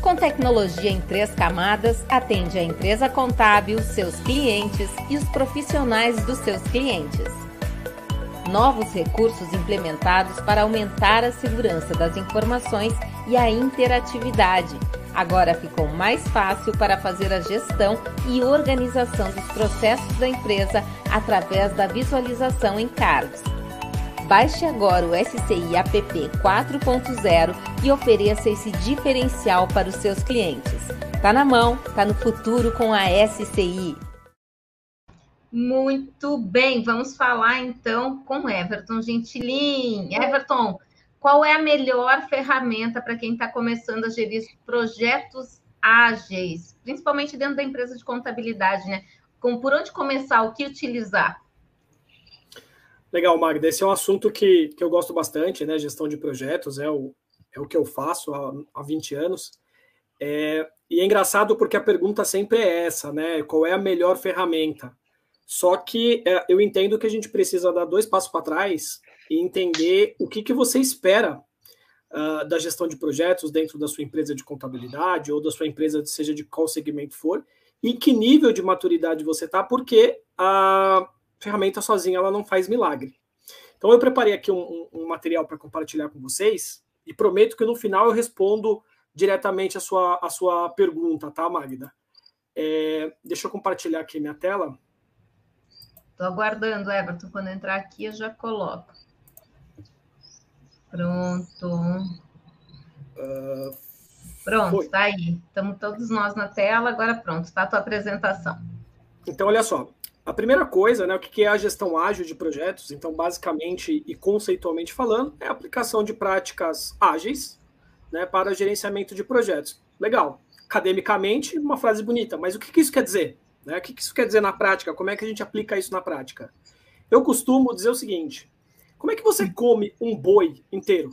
Com tecnologia em três camadas, atende a empresa contábil, seus clientes e os profissionais dos seus clientes. Novos recursos implementados para aumentar a segurança das informações e a interatividade Agora ficou mais fácil para fazer a gestão e organização dos processos da empresa através da visualização em cards. Baixe agora o SCI App 4.0 e ofereça esse diferencial para os seus clientes. Tá na mão, tá no futuro com a SCI. Muito bem, vamos falar então com Everton Gentilin. Everton, qual é a melhor ferramenta para quem está começando a gerir projetos ágeis, principalmente dentro da empresa de contabilidade, né? Com, por onde começar, o que utilizar? Legal, Magda. Esse é um assunto que, que eu gosto bastante, né? Gestão de projetos é o, é o que eu faço há, há 20 anos. É, e é engraçado porque a pergunta sempre é essa, né? Qual é a melhor ferramenta? Só que é, eu entendo que a gente precisa dar dois passos para trás e entender o que, que você espera uh, da gestão de projetos dentro da sua empresa de contabilidade ou da sua empresa, seja de qual segmento for, e que nível de maturidade você está, porque a ferramenta sozinha ela não faz milagre. Então eu preparei aqui um, um material para compartilhar com vocês e prometo que no final eu respondo diretamente a sua, a sua pergunta, tá, Magda? É, deixa eu compartilhar aqui minha tela. Estou aguardando, Everton. Quando entrar aqui, eu já coloco. Pronto. Uh, pronto, está aí. Estamos todos nós na tela, agora pronto, está a tua apresentação. Então, olha só. A primeira coisa, né, o que é a gestão ágil de projetos? Então, basicamente e conceitualmente falando, é a aplicação de práticas ágeis né, para gerenciamento de projetos. Legal. Academicamente, uma frase bonita, mas o que, que isso quer dizer? Né? O que, que isso quer dizer na prática? Como é que a gente aplica isso na prática? Eu costumo dizer o seguinte: como é que você come um boi inteiro?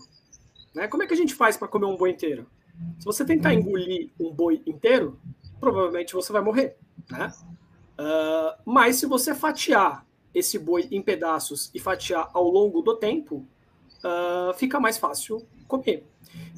Né? Como é que a gente faz para comer um boi inteiro? Se você tentar engolir um boi inteiro, provavelmente você vai morrer. Né? Uh, mas se você fatiar esse boi em pedaços e fatiar ao longo do tempo, uh, fica mais fácil comer.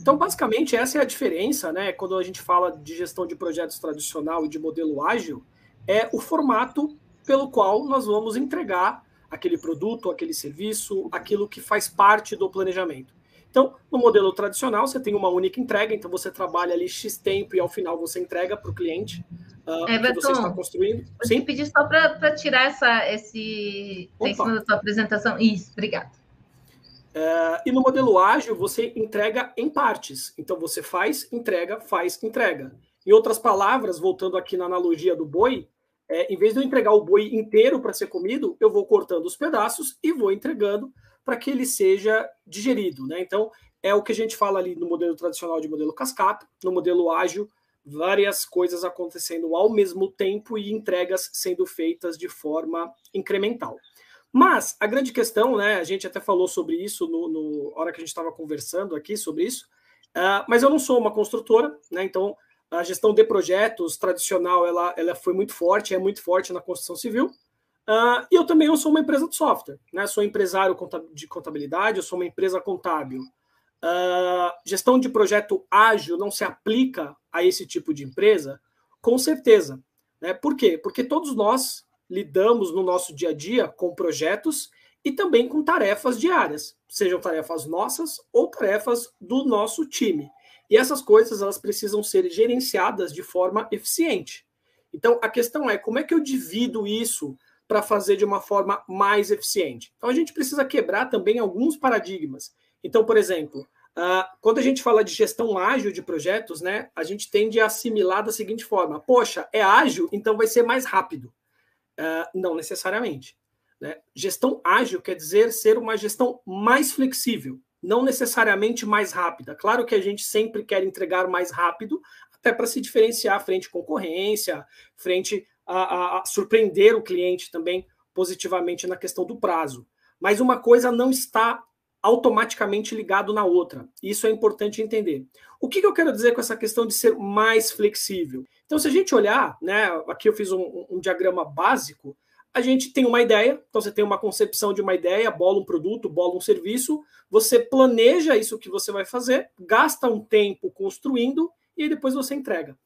Então, basicamente, essa é a diferença, né? Quando a gente fala de gestão de projetos tradicional e de modelo ágil, é o formato pelo qual nós vamos entregar aquele produto, aquele serviço, aquilo que faz parte do planejamento. Então, no modelo tradicional, você tem uma única entrega, então você trabalha ali X tempo e ao final você entrega para o cliente uh, é, que você está construindo. Eu Sim? te pedi só para tirar essa, esse em cima da sua apresentação. Isso, obrigado. Uh, e no modelo ágil, você entrega em partes. Então, você faz, entrega, faz, entrega. Em outras palavras, voltando aqui na analogia do boi, é, em vez de eu entregar o boi inteiro para ser comido, eu vou cortando os pedaços e vou entregando para que ele seja digerido. Né? Então, é o que a gente fala ali no modelo tradicional de modelo cascata, no modelo ágil, várias coisas acontecendo ao mesmo tempo e entregas sendo feitas de forma incremental. Mas a grande questão, né, a gente até falou sobre isso no, no hora que a gente estava conversando aqui sobre isso, Uh, mas eu não sou uma construtora, né? Então a gestão de projetos tradicional ela, ela foi muito forte, é muito forte na construção civil. Uh, e eu também não sou uma empresa de software, né? Sou empresário de contabilidade, eu sou uma empresa contábil. Uh, gestão de projeto ágil não se aplica a esse tipo de empresa? Com certeza. Né? Por quê? Porque todos nós lidamos no nosso dia a dia com projetos e também com tarefas diárias, sejam tarefas nossas ou tarefas do nosso time. E essas coisas elas precisam ser gerenciadas de forma eficiente. Então a questão é como é que eu divido isso para fazer de uma forma mais eficiente. Então a gente precisa quebrar também alguns paradigmas. Então, por exemplo, Uh, quando a gente fala de gestão ágil de projetos, né, a gente tende a assimilar da seguinte forma: poxa, é ágil, então vai ser mais rápido. Uh, não necessariamente. Né? Gestão ágil quer dizer ser uma gestão mais flexível, não necessariamente mais rápida. Claro que a gente sempre quer entregar mais rápido, até para se diferenciar frente à concorrência, frente a, a, a surpreender o cliente também positivamente na questão do prazo. Mas uma coisa não está automaticamente ligado na outra. Isso é importante entender. O que, que, eu quero dizer com essa questão de ser mais flexível? Então, se a gente olhar, né, aqui eu fiz um, um diagrama básico, a gente tem uma ideia, então você tem uma concepção de uma ideia, bola um produto, bola um serviço, você planeja isso que você vai fazer, gasta um tempo construindo e depois você entrega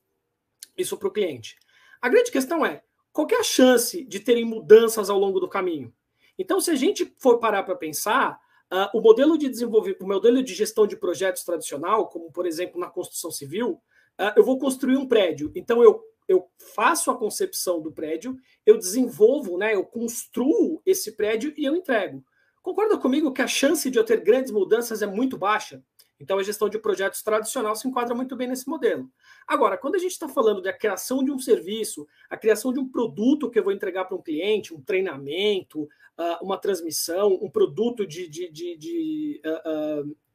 isso para o cliente. A grande questão é, qual é a chance de terem mudanças ao longo do caminho? Então, se a gente for parar para pensar, Uh, o modelo de desenvolvimento, o modelo de gestão de projetos tradicional, como por exemplo na construção civil, uh, eu vou construir um prédio. Então eu, eu faço a concepção do prédio, eu desenvolvo, né, eu construo esse prédio e eu entrego. Concorda comigo que a chance de eu ter grandes mudanças é muito baixa? Então, a gestão de projetos tradicional se enquadra muito bem nesse modelo. Agora, quando a gente está falando da criação de um serviço, a criação de um produto que eu vou entregar para um cliente, um treinamento, uma transmissão, um produto de, de, de, de,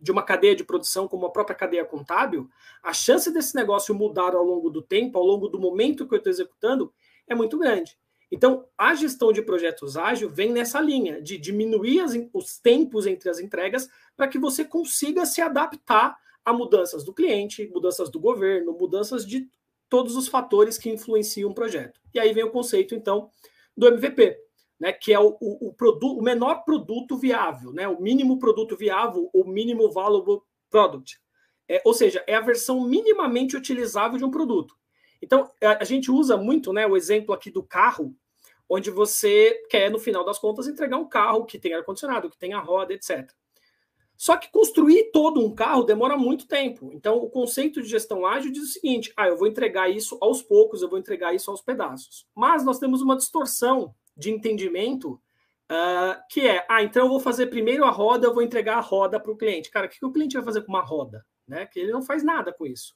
de uma cadeia de produção, como a própria cadeia contábil, a chance desse negócio mudar ao longo do tempo, ao longo do momento que eu estou executando, é muito grande. Então, a gestão de projetos ágil vem nessa linha de diminuir as, os tempos entre as entregas para que você consiga se adaptar a mudanças do cliente, mudanças do governo, mudanças de todos os fatores que influenciam o projeto. E aí vem o conceito, então, do MVP, né, que é o, o, o, produto, o menor produto viável, né, o mínimo produto viável, o mínimo valuable product. É, ou seja, é a versão minimamente utilizável de um produto. Então, a, a gente usa muito né, o exemplo aqui do carro, onde você quer, no final das contas, entregar um carro que tem ar-condicionado, que tem a roda, etc. Só que construir todo um carro demora muito tempo. Então, o conceito de gestão ágil diz o seguinte: ah, eu vou entregar isso aos poucos, eu vou entregar isso aos pedaços. Mas nós temos uma distorção de entendimento uh, que é: ah, então eu vou fazer primeiro a roda, eu vou entregar a roda para o cliente. Cara, o que o cliente vai fazer com uma roda? Né? Que ele não faz nada com isso.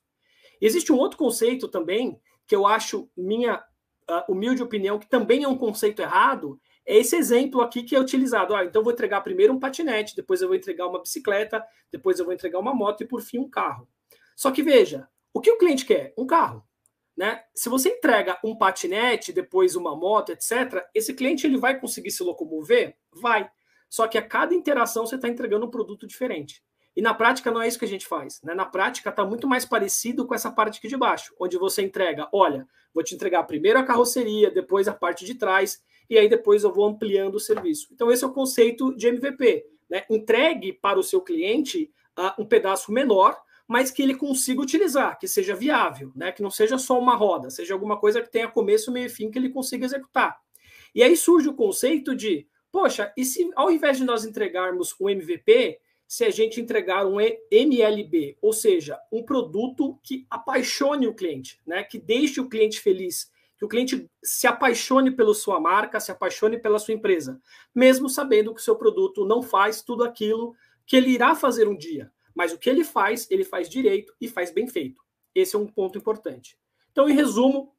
Existe um outro conceito também, que eu acho, minha uh, humilde opinião, que também é um conceito errado, é esse exemplo aqui que é utilizado. Ah, então eu vou entregar primeiro um patinete, depois eu vou entregar uma bicicleta, depois eu vou entregar uma moto e por fim um carro. Só que veja, o que o cliente quer? Um carro. Né? Se você entrega um patinete, depois uma moto, etc., esse cliente ele vai conseguir se locomover? Vai. Só que a cada interação você está entregando um produto diferente. E na prática não é isso que a gente faz. Né? Na prática está muito mais parecido com essa parte aqui de baixo, onde você entrega, olha, vou te entregar primeiro a carroceria, depois a parte de trás, e aí depois eu vou ampliando o serviço. Então esse é o conceito de MVP. Né? Entregue para o seu cliente uh, um pedaço menor, mas que ele consiga utilizar, que seja viável, né? que não seja só uma roda, seja alguma coisa que tenha começo, meio e fim que ele consiga executar. E aí surge o conceito de, poxa, e se ao invés de nós entregarmos um MVP, se a gente entregar um MLB, ou seja, um produto que apaixone o cliente, né? que deixe o cliente feliz, que o cliente se apaixone pela sua marca, se apaixone pela sua empresa, mesmo sabendo que o seu produto não faz tudo aquilo que ele irá fazer um dia. Mas o que ele faz, ele faz direito e faz bem feito. Esse é um ponto importante. Então, em resumo,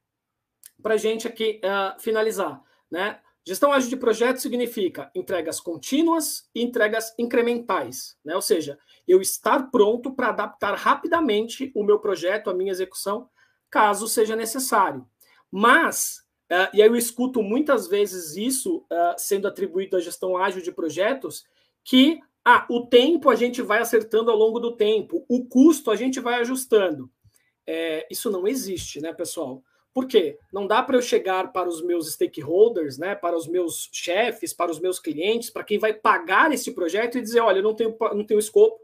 para a gente aqui uh, finalizar, né? Gestão ágil de projetos significa entregas contínuas e entregas incrementais, né? Ou seja, eu estar pronto para adaptar rapidamente o meu projeto, a minha execução, caso seja necessário. Mas, uh, e aí eu escuto muitas vezes isso uh, sendo atribuído à gestão ágil de projetos, que Ah, o tempo a gente vai acertando ao longo do tempo, o custo a gente vai ajustando. É, isso não existe, né, pessoal? Por quê? Não dá para eu chegar para os meus stakeholders, né, para os meus chefes, para os meus clientes, para quem vai pagar esse projeto e dizer, olha, eu não tenho, não tenho escopo.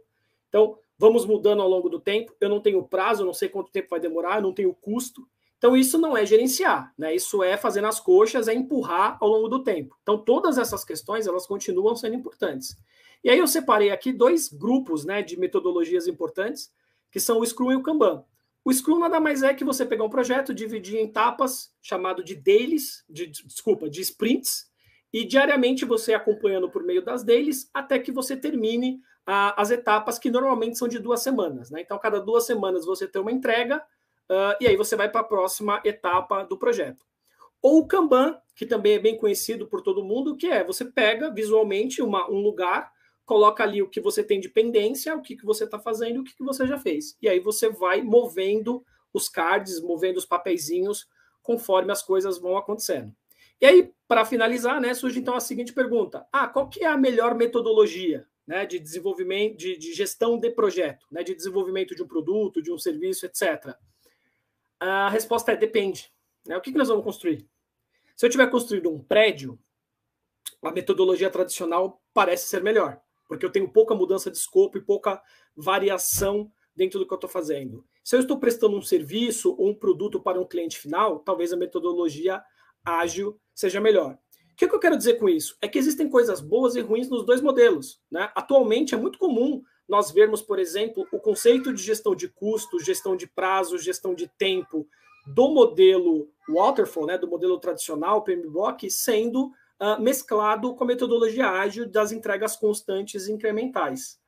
Então, vamos mudando ao longo do tempo. Eu não tenho prazo, eu não sei quanto tempo vai demorar, eu não tenho custo. Então, isso não é gerenciar, né? Isso é fazer nas coxas, é empurrar ao longo do tempo. Então, todas essas questões, elas continuam sendo importantes. E aí eu separei aqui dois grupos, né, de metodologias importantes, que são o Scrum e o Kanban. O Scrum nada mais é que você pegar um projeto, dividir em etapas, chamado de dailies, de, desculpa, de sprints, e diariamente você acompanhando por meio das dailies até que você termine a, as etapas que normalmente são de duas semanas. Né? Então, cada duas semanas você tem uma entrega, uh, e aí você vai para a próxima etapa do projeto. Ou o Kanban, que também é bem conhecido por todo mundo, que é você pega visualmente uma, um lugar, coloca ali o que você tem de pendência, o que, que você está fazendo o que, que você já fez. E aí você vai movendo os cards, movendo os papeizinhos conforme as coisas vão acontecendo. E aí, para finalizar, né, surge então a seguinte pergunta: ah, qual que é a melhor metodologia né, de desenvolvimento, de, de gestão de projeto, né, de desenvolvimento de um produto, de um serviço, etc. A resposta é depende. Né? O que, que nós vamos construir? Se eu tiver construído um prédio, a metodologia tradicional parece ser melhor, porque eu tenho pouca mudança de escopo e pouca variação dentro do que eu estou fazendo. Se eu estou prestando um serviço ou um produto para um cliente final, talvez a metodologia ágil seja melhor. O que, eu quero dizer com isso? É que existem coisas boas e ruins nos dois modelos. Né? Atualmente é muito comum nós vermos, por exemplo, o conceito de gestão de custo, gestão de prazo, gestão de tempo do modelo waterfall, né, do modelo tradicional PMBOK, sendo uh, mesclado com a metodologia ágil das entregas constantes e incrementais.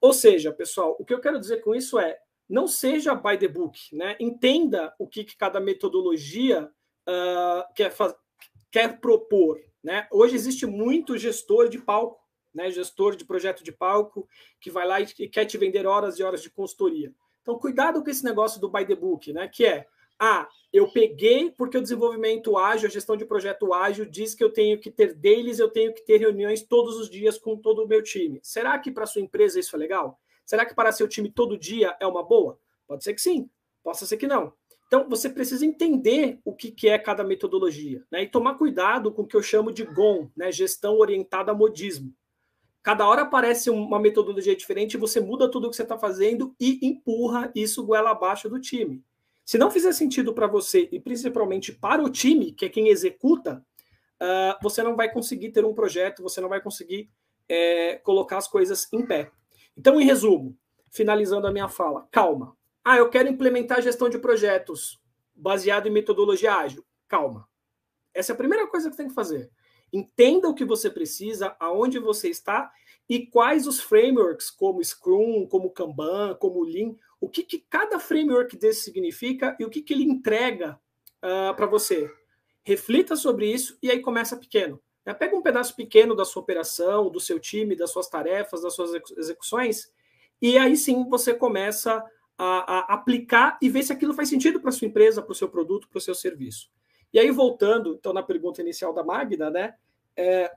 Ou seja, pessoal, o que eu quero dizer com isso é não seja by the book, né? Entenda o que, que cada metodologia uh, quer, quer propor. Né? Hoje existe muito gestor de palco né, gestor de projeto de palco, que vai lá e, quer te vender horas e horas de consultoria. Então, cuidado com esse negócio do by the book, né? Que é, ah, eu peguei porque o desenvolvimento ágil, a gestão de projeto ágil diz que eu tenho que ter deles, eu tenho que ter reuniões todos os dias com todo o meu time. Será que para sua empresa isso é legal? Será que para seu time todo dia é uma boa? Pode ser que sim, possa ser que não. Então, você precisa entender o que, é cada metodologia, né? E tomar cuidado com o que eu chamo de GOM, né? Gestão orientada a modismo. Cada hora aparece uma metodologia diferente, você muda tudo o que você está fazendo e empurra isso goela abaixo do time. Se não fizer sentido para você e principalmente para o time, que é quem executa, uh, você não vai conseguir ter um projeto, você não vai conseguir é, colocar as coisas em pé. Então, em resumo, finalizando a minha fala, calma. Ah, eu quero implementar gestão de projetos baseado em metodologia ágil. Calma. Essa é a primeira coisa que tem que fazer. Entenda o que você precisa, aonde você está e quais os frameworks, como Scrum, como Kanban, como Lean, o que, que cada framework desse significa e o que, que ele entrega uh, para você. Reflita sobre isso e aí começa pequeno. Né? Pega um pedaço pequeno da sua operação, do seu time, das suas tarefas, das suas execuções, e aí sim você começa a, a aplicar e ver se aquilo faz sentido para sua empresa, para o seu produto, para o seu serviço. E aí, voltando, então, na pergunta inicial da Magda, né? É,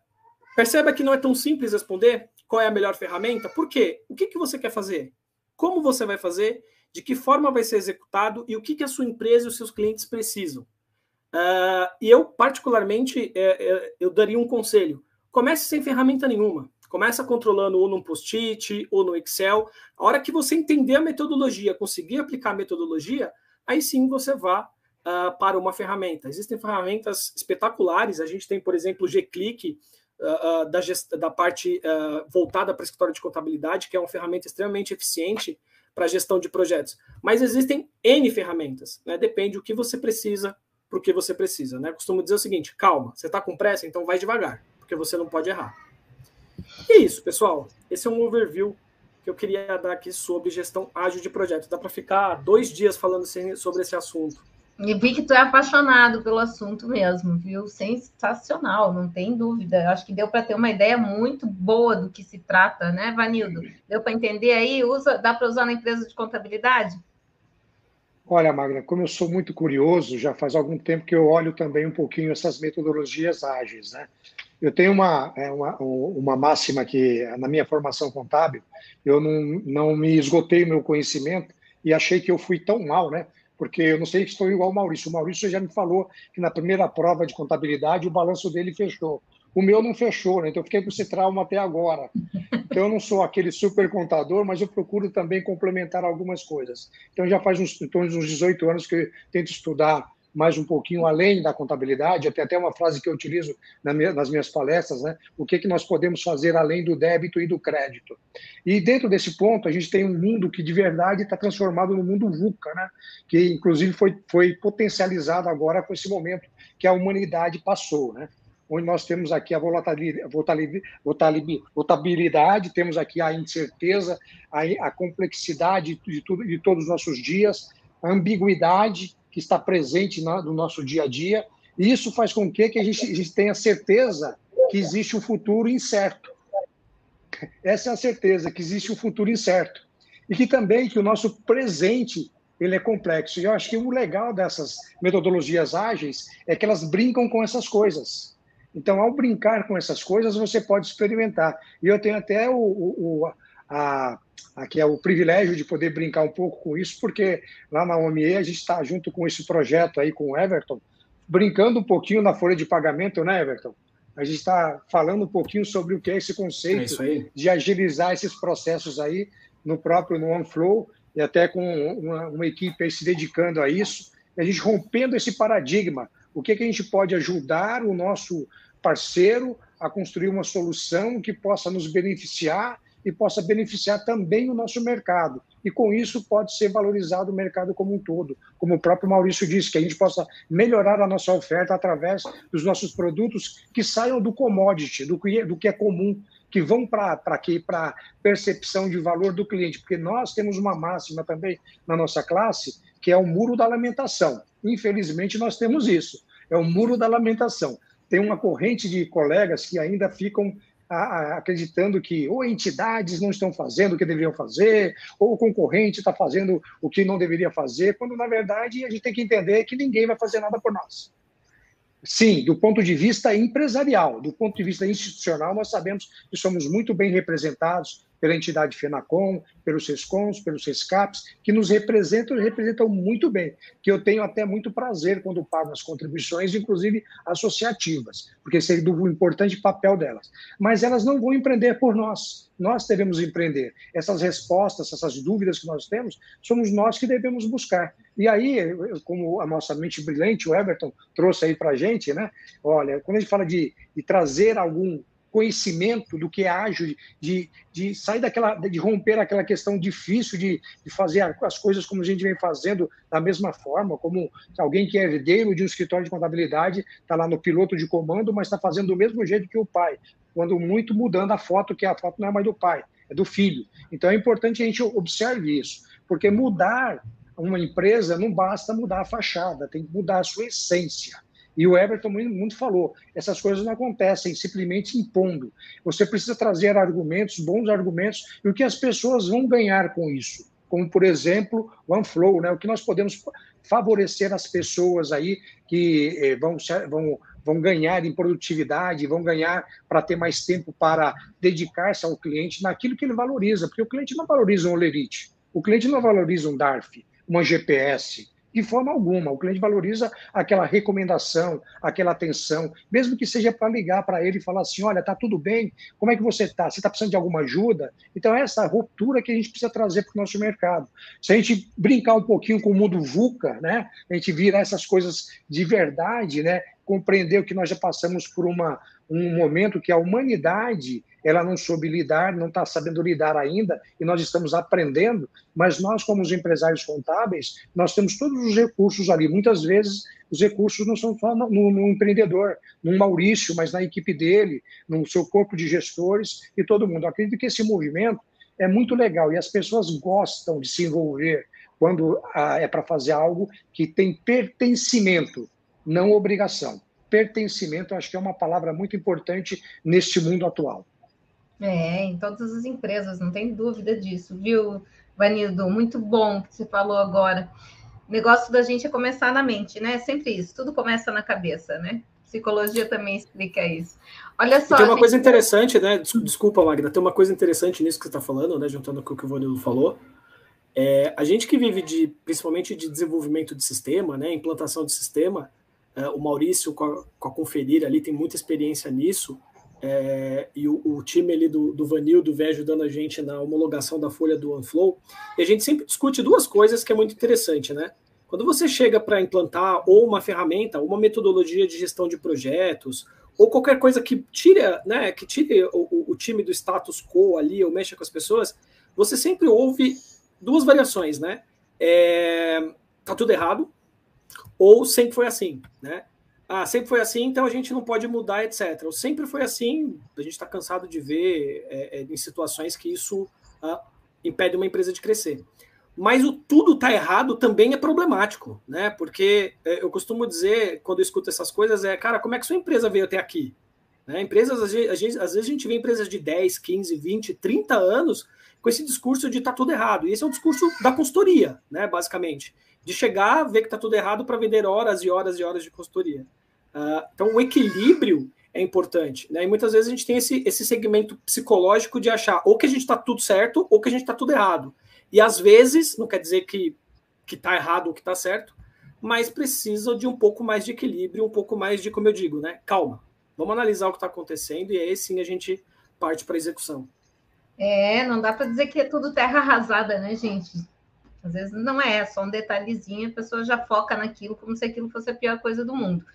perceba que não é tão simples responder qual é a melhor ferramenta. Por quê? O que, que você quer fazer? Como você vai fazer? De que forma vai ser executado? E o que, que a sua empresa e os seus clientes precisam? Uh, e eu, particularmente, é, é, eu daria um conselho. Comece sem ferramenta nenhuma. Começa controlando ou num post-it ou no Excel. A hora que você entender a metodologia, conseguir aplicar a metodologia, aí sim você vá uh, para uma ferramenta. Existem ferramentas espetaculares. A gente tem, por exemplo, o G-Click, uh, uh, da, da parte voltada para escritório de contabilidade, que é uma ferramenta extremamente eficiente para gestão de projetos. Mas existem N ferramentas, né? depende do que você precisa, para o que você precisa. Né? Costumo dizer o seguinte: calma, você está com pressa, então vai devagar, porque você não pode errar. E é isso, pessoal. Esse é um overview que eu queria dar aqui sobre gestão ágil de projetos. Dá para ficar dois dias falando sobre esse assunto. E vi que tu é apaixonado pelo assunto mesmo, viu? Sensacional, não tem dúvida. Acho que deu para ter uma ideia muito boa do que se trata, né, Vanildo? Deu para entender aí? Usa, dá para usar na empresa de contabilidade? Olha, Magna, como eu sou muito curioso, já faz algum tempo que eu olho também um pouquinho essas metodologias ágeis, né? Eu tenho uma, é, uma, uma máxima que, na minha formação contábil, eu não, não me esgotei o meu conhecimento e achei que eu fui tão mal, né? Porque eu não sei se estou igual ao Maurício. O Maurício já me falou que na primeira prova de contabilidade o balanço dele fechou. O meu não fechou, né? então eu fiquei com esse trauma até agora. Então eu não sou aquele super contador, mas eu procuro também complementar algumas coisas. Então já faz uns, então, uns 18 anos que eu tento estudar mais um pouquinho além da contabilidade, tem até uma frase que eu utilizo nas minhas palestras, né? O que, que nós podemos fazer além do débito e do crédito? E dentro desse ponto, a gente tem um mundo que de verdade está transformado no mundo VUCA, né? Que inclusive foi, foi potencializado agora com esse momento que a humanidade passou, né? onde nós temos aqui a volatilidade, temos aqui a incerteza, a complexidade de, tudo, de todos os nossos dias, a ambiguidade que está presente no nosso dia a dia, e isso faz com que, que a, gente, a gente tenha certeza que existe um futuro incerto. Essa é a certeza, que existe um futuro incerto. E que também que o nosso presente ele é complexo. E eu acho que o legal dessas metodologias ágeis é que elas brincam com essas coisas. Então, ao brincar com essas coisas, você pode experimentar. E eu tenho até o, o, a, aqui é o privilégio de poder brincar um pouco com isso, porque lá na OME a gente está junto com esse projeto aí com o Everton, brincando um pouquinho na folha de pagamento, né, Everton? A gente está falando um pouquinho sobre o que é esse conceito é de agilizar esses processos aí no próprio no OneFlow e até com uma, uma equipe aí se dedicando a isso, a gente rompendo esse paradigma o que, que a gente pode ajudar o nosso parceiro a construir uma solução que possa nos beneficiar e possa beneficiar também o nosso mercado. E com isso pode ser valorizado o mercado como um todo. Como o próprio Maurício disse, que a gente possa melhorar a nossa oferta através dos nossos produtos que saiam do commodity, do que, do que é comum, que vão para quê? Para percepção de valor do cliente. Porque nós temos uma máxima também na nossa classe, que é o muro da lamentação. Infelizmente, nós temos isso. É o muro da lamentação. Tem uma corrente de colegas que ainda ficam acreditando que ou entidades não estão fazendo o que deveriam fazer, ou o concorrente está fazendo o que não deveria fazer, quando, na verdade, a gente tem que entender que ninguém vai fazer nada por nós. Sim, do ponto de vista empresarial, do ponto de vista institucional, nós sabemos que somos muito bem representados pela entidade FENACOM, pelos SESCONs, pelos SESCAPs, que nos representam e representam muito bem, que eu tenho até muito prazer quando pago as contribuições, inclusive associativas, porque sei do importante papel delas. Mas elas não vão empreender por nós, nós devemos empreender. Essas respostas, essas dúvidas que nós temos, somos nós que devemos buscar. E aí, como a nossa mente brilhante, o Everton, trouxe aí para a gente, né? Olha, quando a gente fala de, de trazer algum conhecimento do que é ágil, de, de sair daquela, de romper aquela questão difícil de, de fazer as coisas como a gente vem fazendo da mesma forma, como alguém que é herdeiro de um escritório de contabilidade, está lá no piloto de comando, mas está fazendo do mesmo jeito que o pai, quando muito mudando a foto, que a foto não é mais do pai, é do filho. Então é importante a gente observe isso, porque mudar uma empresa não basta mudar a fachada, tem que mudar a sua essência. E o Everton muito falou, essas coisas não acontecem simplesmente impondo. Você precisa trazer argumentos, bons argumentos, e o que as pessoas vão ganhar com isso. Como, por exemplo, o OneFlow, né? o que nós podemos favorecer as pessoas aí que eh, vão, vão, vão ganhar em produtividade, vão ganhar para ter mais tempo para dedicar-se ao cliente naquilo que ele valoriza, porque o cliente não valoriza um Olerite, o cliente não valoriza um DARF, uma GPS, de forma alguma. O cliente valoriza aquela recomendação, aquela atenção, mesmo que seja para ligar para ele e falar assim: olha, está tudo bem, como é que você está? Você está precisando de alguma ajuda? Então, é essa ruptura que a gente precisa trazer para o nosso mercado. Se a gente brincar um pouquinho com o mundo VUCA, né, a gente virar essas coisas de verdade, né, compreender que nós já passamos por uma, um momento que a humanidade ela não soube lidar, não está sabendo lidar ainda, e nós estamos aprendendo, mas nós, como os empresários contábeis, nós temos todos os recursos ali. Muitas vezes, os recursos não são só no, no empreendedor, no Maurício, mas na equipe dele, no seu corpo de gestores e todo mundo. Eu acredito que esse movimento é muito legal e as pessoas gostam de se envolver quando ah, é para fazer algo que tem pertencimento, não obrigação. Pertencimento, acho que é uma palavra muito importante neste mundo atual. É, em todas as empresas, não tem dúvida disso, viu, Vanildo? Muito bom que você falou agora. O negócio da gente é começar na mente, né? Sempre isso, tudo começa na cabeça, né? Psicologia também explica isso. Olha só. E tem uma gente... coisa interessante, né? Desculpa, Magda, tem uma coisa interessante nisso que você está falando, né? Juntando com o que o Vanilo falou. É, a gente que vive de, principalmente de desenvolvimento de sistema, né? Implantação de sistema, é, o Maurício com a, com a Conferir ali tem muita experiência nisso. É, e o, o, time ali do, do Vanildo vem ajudando a gente na homologação da folha do OneFlow. E a gente sempre discute duas coisas que é muito interessante, né? Quando você chega para implantar ou uma ferramenta, ou uma metodologia de gestão de projetos, ou qualquer coisa que tire, né, que tire o, o, time do status quo ali, ou mexa com as pessoas, você sempre ouve duas variações, né? É, tá tudo errado, ou sempre foi assim, né? Ah, sempre foi assim, então a gente não pode mudar, etc. Ou sempre foi assim, a gente está cansado de ver é, é, em situações que isso ah, impede uma empresa de crescer. Mas o tudo tá errado também é problemático, né? Porque é, eu costumo dizer, quando eu escuto essas coisas, é, cara, como é que sua empresa veio até aqui? Né? Empresas, às vezes, às vezes a gente vê empresas de 10, 15, 20, 30 anos com esse discurso de tá tudo errado. E esse é o discurso da consultoria, né? Basicamente. De chegar, ver que tá tudo errado para vender horas e horas e horas de consultoria. Uh, então, o equilíbrio é importante, né? E muitas vezes a gente tem esse, esse segmento psicológico de achar ou que a gente está tudo certo ou que a gente está tudo errado. E às vezes, não quer dizer que que está errado ou que está certo, mas precisa de um pouco mais de equilíbrio, um pouco mais de, como eu digo, né? Calma. Vamos analisar o que está acontecendo e aí sim a gente parte para a execução. É, não dá para dizer que é tudo terra arrasada, né, gente? Às vezes não é, é só um detalhezinho, a pessoa já foca naquilo como se aquilo fosse a pior coisa do mundo.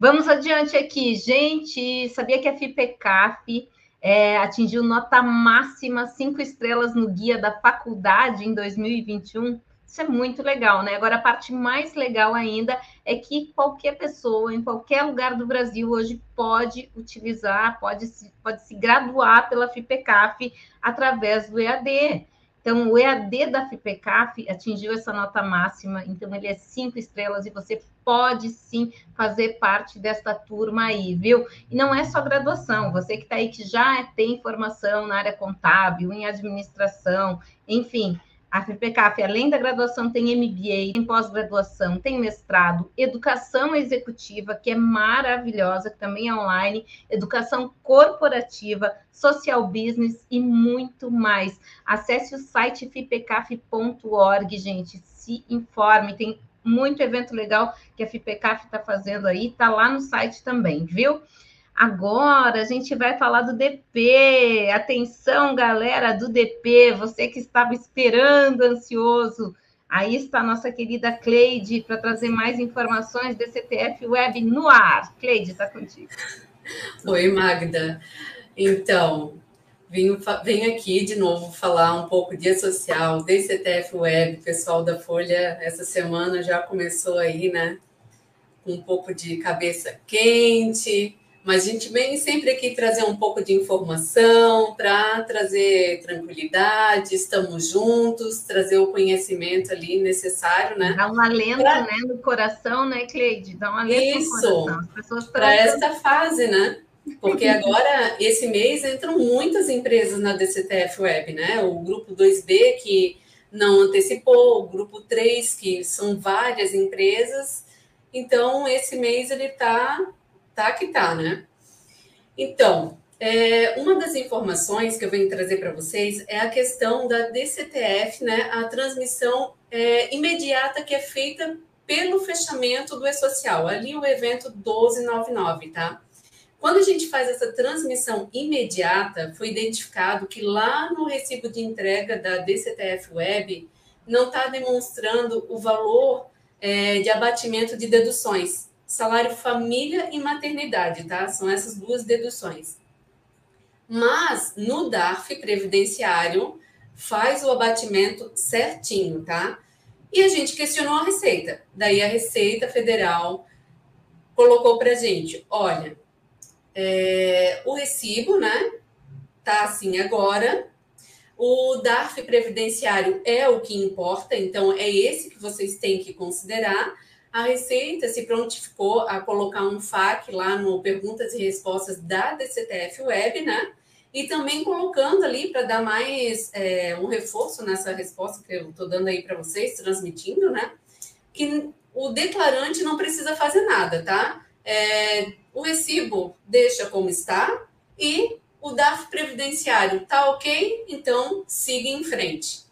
Vamos adiante aqui, gente. Sabia que a FIPECAF é, atingiu nota máxima, cinco estrelas no guia da faculdade em 2021. Isso é muito legal, né? Agora, a parte mais legal ainda é que qualquer pessoa, em qualquer lugar do Brasil, hoje pode utilizar, pode se, pode se graduar pela FIPECAF através do EAD. Então, o EAD da FIPECAF atingiu essa nota máxima, então ele é cinco estrelas e você pode sim fazer parte desta turma aí, viu? E não é só graduação, você que está aí que já tem formação na área contábil, em administração, enfim, a FPCAF, além da graduação, tem MBA, tem pós-graduação, tem mestrado, educação executiva, que é maravilhosa, que também é online, educação corporativa, social business e muito mais. Acesse o site fipcaf.org, gente, se informe, tem muito evento legal que a FIPECAF está fazendo aí, está lá no site também, viu? Agora a gente vai falar do DP. Atenção, galera do DP, você que estava esperando, ansioso. Aí está a nossa querida Cleide para trazer mais informações do CTF Web no ar. Cleide, está contigo. Oi, Magda. Então, venho, aqui de novo falar um pouco de social, DCTF Web, pessoal da Folha, essa semana já começou aí, né? Com um pouco de cabeça quente, mas a gente vem sempre aqui trazer um pouco de informação para trazer tranquilidade, estamos juntos, trazer o conhecimento ali necessário, né? Dá um alento pra... né, no coração, né, Cleide? Dá um alento Isso. Para esta fase, né? Porque <laughs> agora, esse mês, entram muitas empresas na DCTF Web, né? O grupo 2B, que não antecipou, o grupo 3, que são várias empresas. Então, esse mês ele está tá que tá, né? Então, é, uma das informações que eu venho trazer para vocês é a questão da DCTF, né? A transmissão é, imediata que é feita pelo fechamento do E-Social, ali o evento 1299, tá? Quando a gente faz essa transmissão imediata, foi identificado que lá no recibo de entrega da DCTF Web não está demonstrando o valor é, de abatimento de deduções, salário família e maternidade, tá? São essas duas deduções. Mas no DARF previdenciário faz o abatimento certinho, tá? E a gente questionou a Receita. Daí a Receita Federal colocou para gente, olha, é, o recibo, né? Tá assim agora. O DARF previdenciário é o que importa, então é esse que vocês têm que considerar. A Receita se prontificou a colocar um FAQ lá no Perguntas e Respostas da DCTF Web, né? E também colocando ali para dar mais é, um reforço nessa resposta que eu estou dando aí para vocês, transmitindo, né? Que o declarante não precisa fazer nada, tá? É, o recibo deixa como está e o DAF previdenciário está ok, então siga em frente.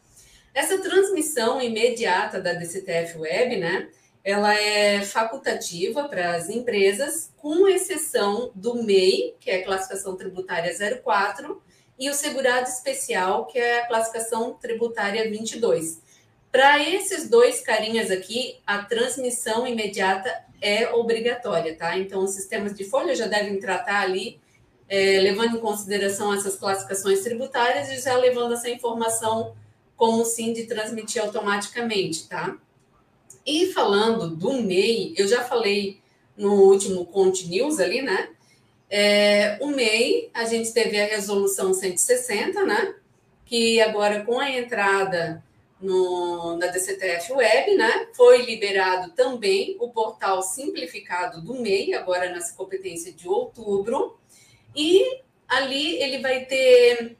Essa transmissão imediata da DCTF Web, né, ela é facultativa para as empresas, com exceção do MEI, que é a classificação tributária 04, e o segurado especial, que é a classificação tributária 22. Para esses dois carinhas aqui, a transmissão imediata é obrigatória, tá? Então, os sistemas de folha já devem tratar ali, é, levando em consideração essas classificações tributárias e já levando essa informação como sim de transmitir automaticamente, tá? E falando do MEI, eu já falei no último Conte News ali, né? É, o MEI, a gente teve a resolução 160, né? Que agora, com a entrada no, na DCTF Web, né? Foi liberado também o portal simplificado do MEI, agora nessa competência de outubro, e ali ele vai ter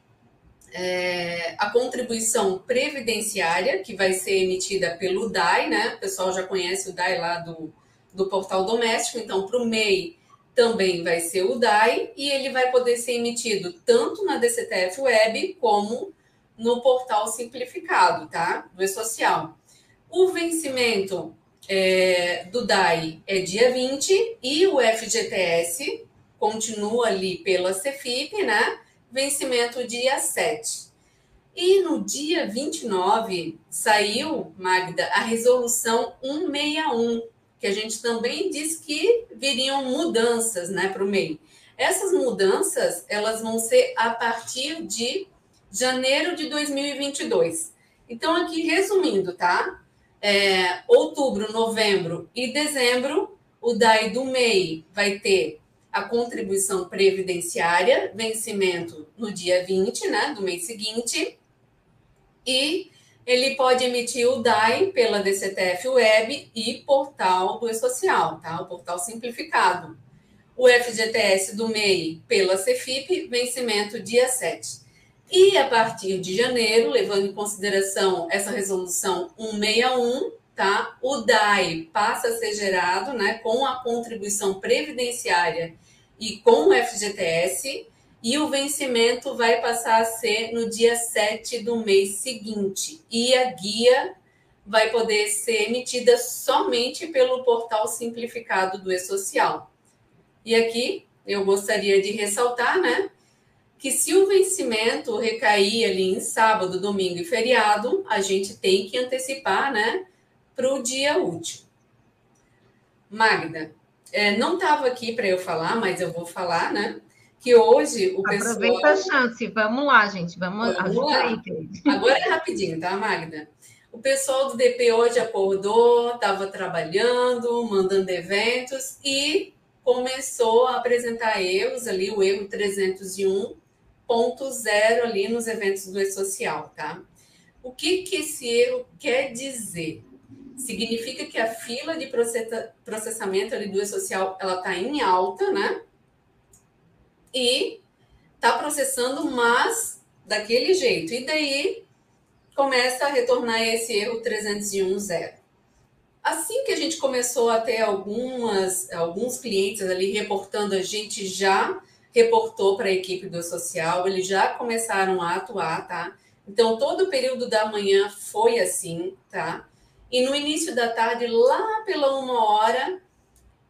é, a contribuição previdenciária, que vai ser emitida pelo DAI, né? O pessoal já conhece o DAI lá do, do portal doméstico, então para o MEI também vai ser o DAI, e ele vai poder ser emitido tanto na DCTF Web como no portal simplificado, tá? Do E-Social. O vencimento é, do DAI é dia 20 e o FGTS continua ali pela Cefip, né? Vencimento dia 7. E no dia 29 saiu, Magda, a resolução 161, que a gente também disse que viriam mudanças né, para o MEI. Essas mudanças elas vão ser a partir de janeiro de 2022. Então, aqui resumindo, tá? É, outubro, novembro e dezembro, o DAI do MEI vai ter a contribuição previdenciária, vencimento no dia 20, né, do mês seguinte, e ele pode emitir o DAI pela DCTF Web e portal do E-Social, tá? O portal simplificado. O FGTS do MEI pela Cefip, vencimento dia 7. E a partir de janeiro, levando em consideração essa resolução 161, tá? O DAI passa a ser gerado, né, com a contribuição previdenciária e com o FGTS, e o vencimento vai passar a ser no dia 7 do mês seguinte. E a guia vai poder ser emitida somente pelo portal simplificado do E-Social. E aqui eu gostaria de ressaltar, né, que se o vencimento recair ali em sábado, domingo e feriado, a gente tem que antecipar, né, para o dia útil. Magda, é, não estava aqui para eu falar, mas eu vou falar, né? Que hoje o pessoal. Aproveita a chance, vamos lá, gente, vamos, vamos lá. Aí, Agora é rapidinho, tá, Magda? O pessoal do DP hoje acordou, estava trabalhando, mandando eventos e começou a apresentar erros ali, o erro 301 ponto zero ali nos eventos do E-Social, tá? O que, que esse erro quer dizer? Significa que a fila de processamento ali do E-Social, ela está em alta, né? E está processando, mas daquele jeito. E daí começa a retornar esse erro 301.0. Assim que a gente começou a ter algumas, alguns clientes ali reportando, a gente já reportou para a equipe do social, eles já começaram a atuar, tá? Então, todo o período da manhã foi assim, tá? E no início da tarde, lá pela uma hora,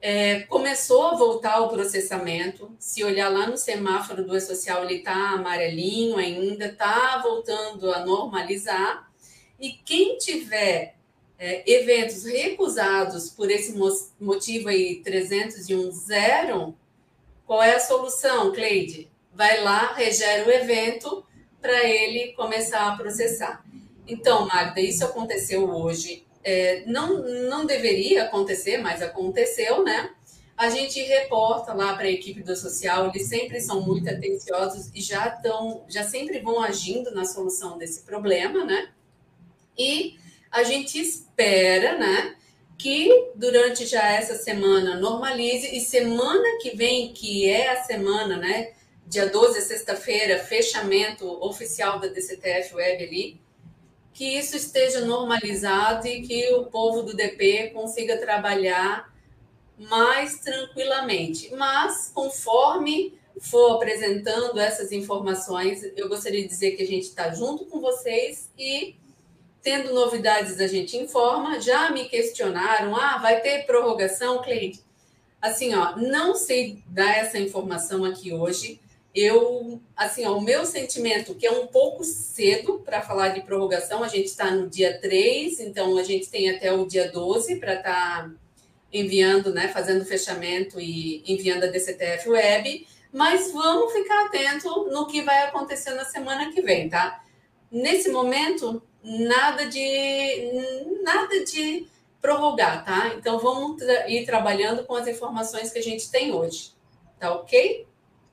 é, começou a voltar o processamento. Se olhar lá no semáforo do E-Social, ele está amarelinho ainda, está voltando a normalizar. E quem tiver é, eventos recusados por esse motivo aí 301 zero, qual é a solução, Cleide? Vai lá, regera o evento para ele começar a processar. Então, Magda, isso aconteceu hoje. É, não, não deveria acontecer, mas aconteceu, né? A gente reporta lá para a equipe do social, eles sempre são muito atenciosos e já estão, já sempre vão agindo na solução desse problema, né? E a gente espera, né, que durante já essa semana normalize e semana que vem, que é a semana, né? Dia 12, sexta-feira, fechamento oficial da DCTF Web ali, que isso esteja normalizado e que o povo do DP consiga trabalhar mais tranquilamente. Mas, conforme for apresentando essas informações, eu gostaria de dizer que a gente está junto com vocês e, tendo novidades, a gente informa. Já me questionaram: ah, vai ter prorrogação, Cleide? Assim, ó, não sei dar essa informação aqui hoje. Eu, assim, ó, o meu sentimento, que é um pouco cedo para falar de prorrogação, a gente está no dia 3, então a gente tem até o dia 12 para estar tá enviando, né, fazendo fechamento e enviando a DCTF Web mas vamos ficar atento no que vai acontecer na semana que vem, tá? Nesse momento, nada de nada de prorrogar, tá? Então vamos tra ir trabalhando com as informações que a gente tem hoje. Tá ok?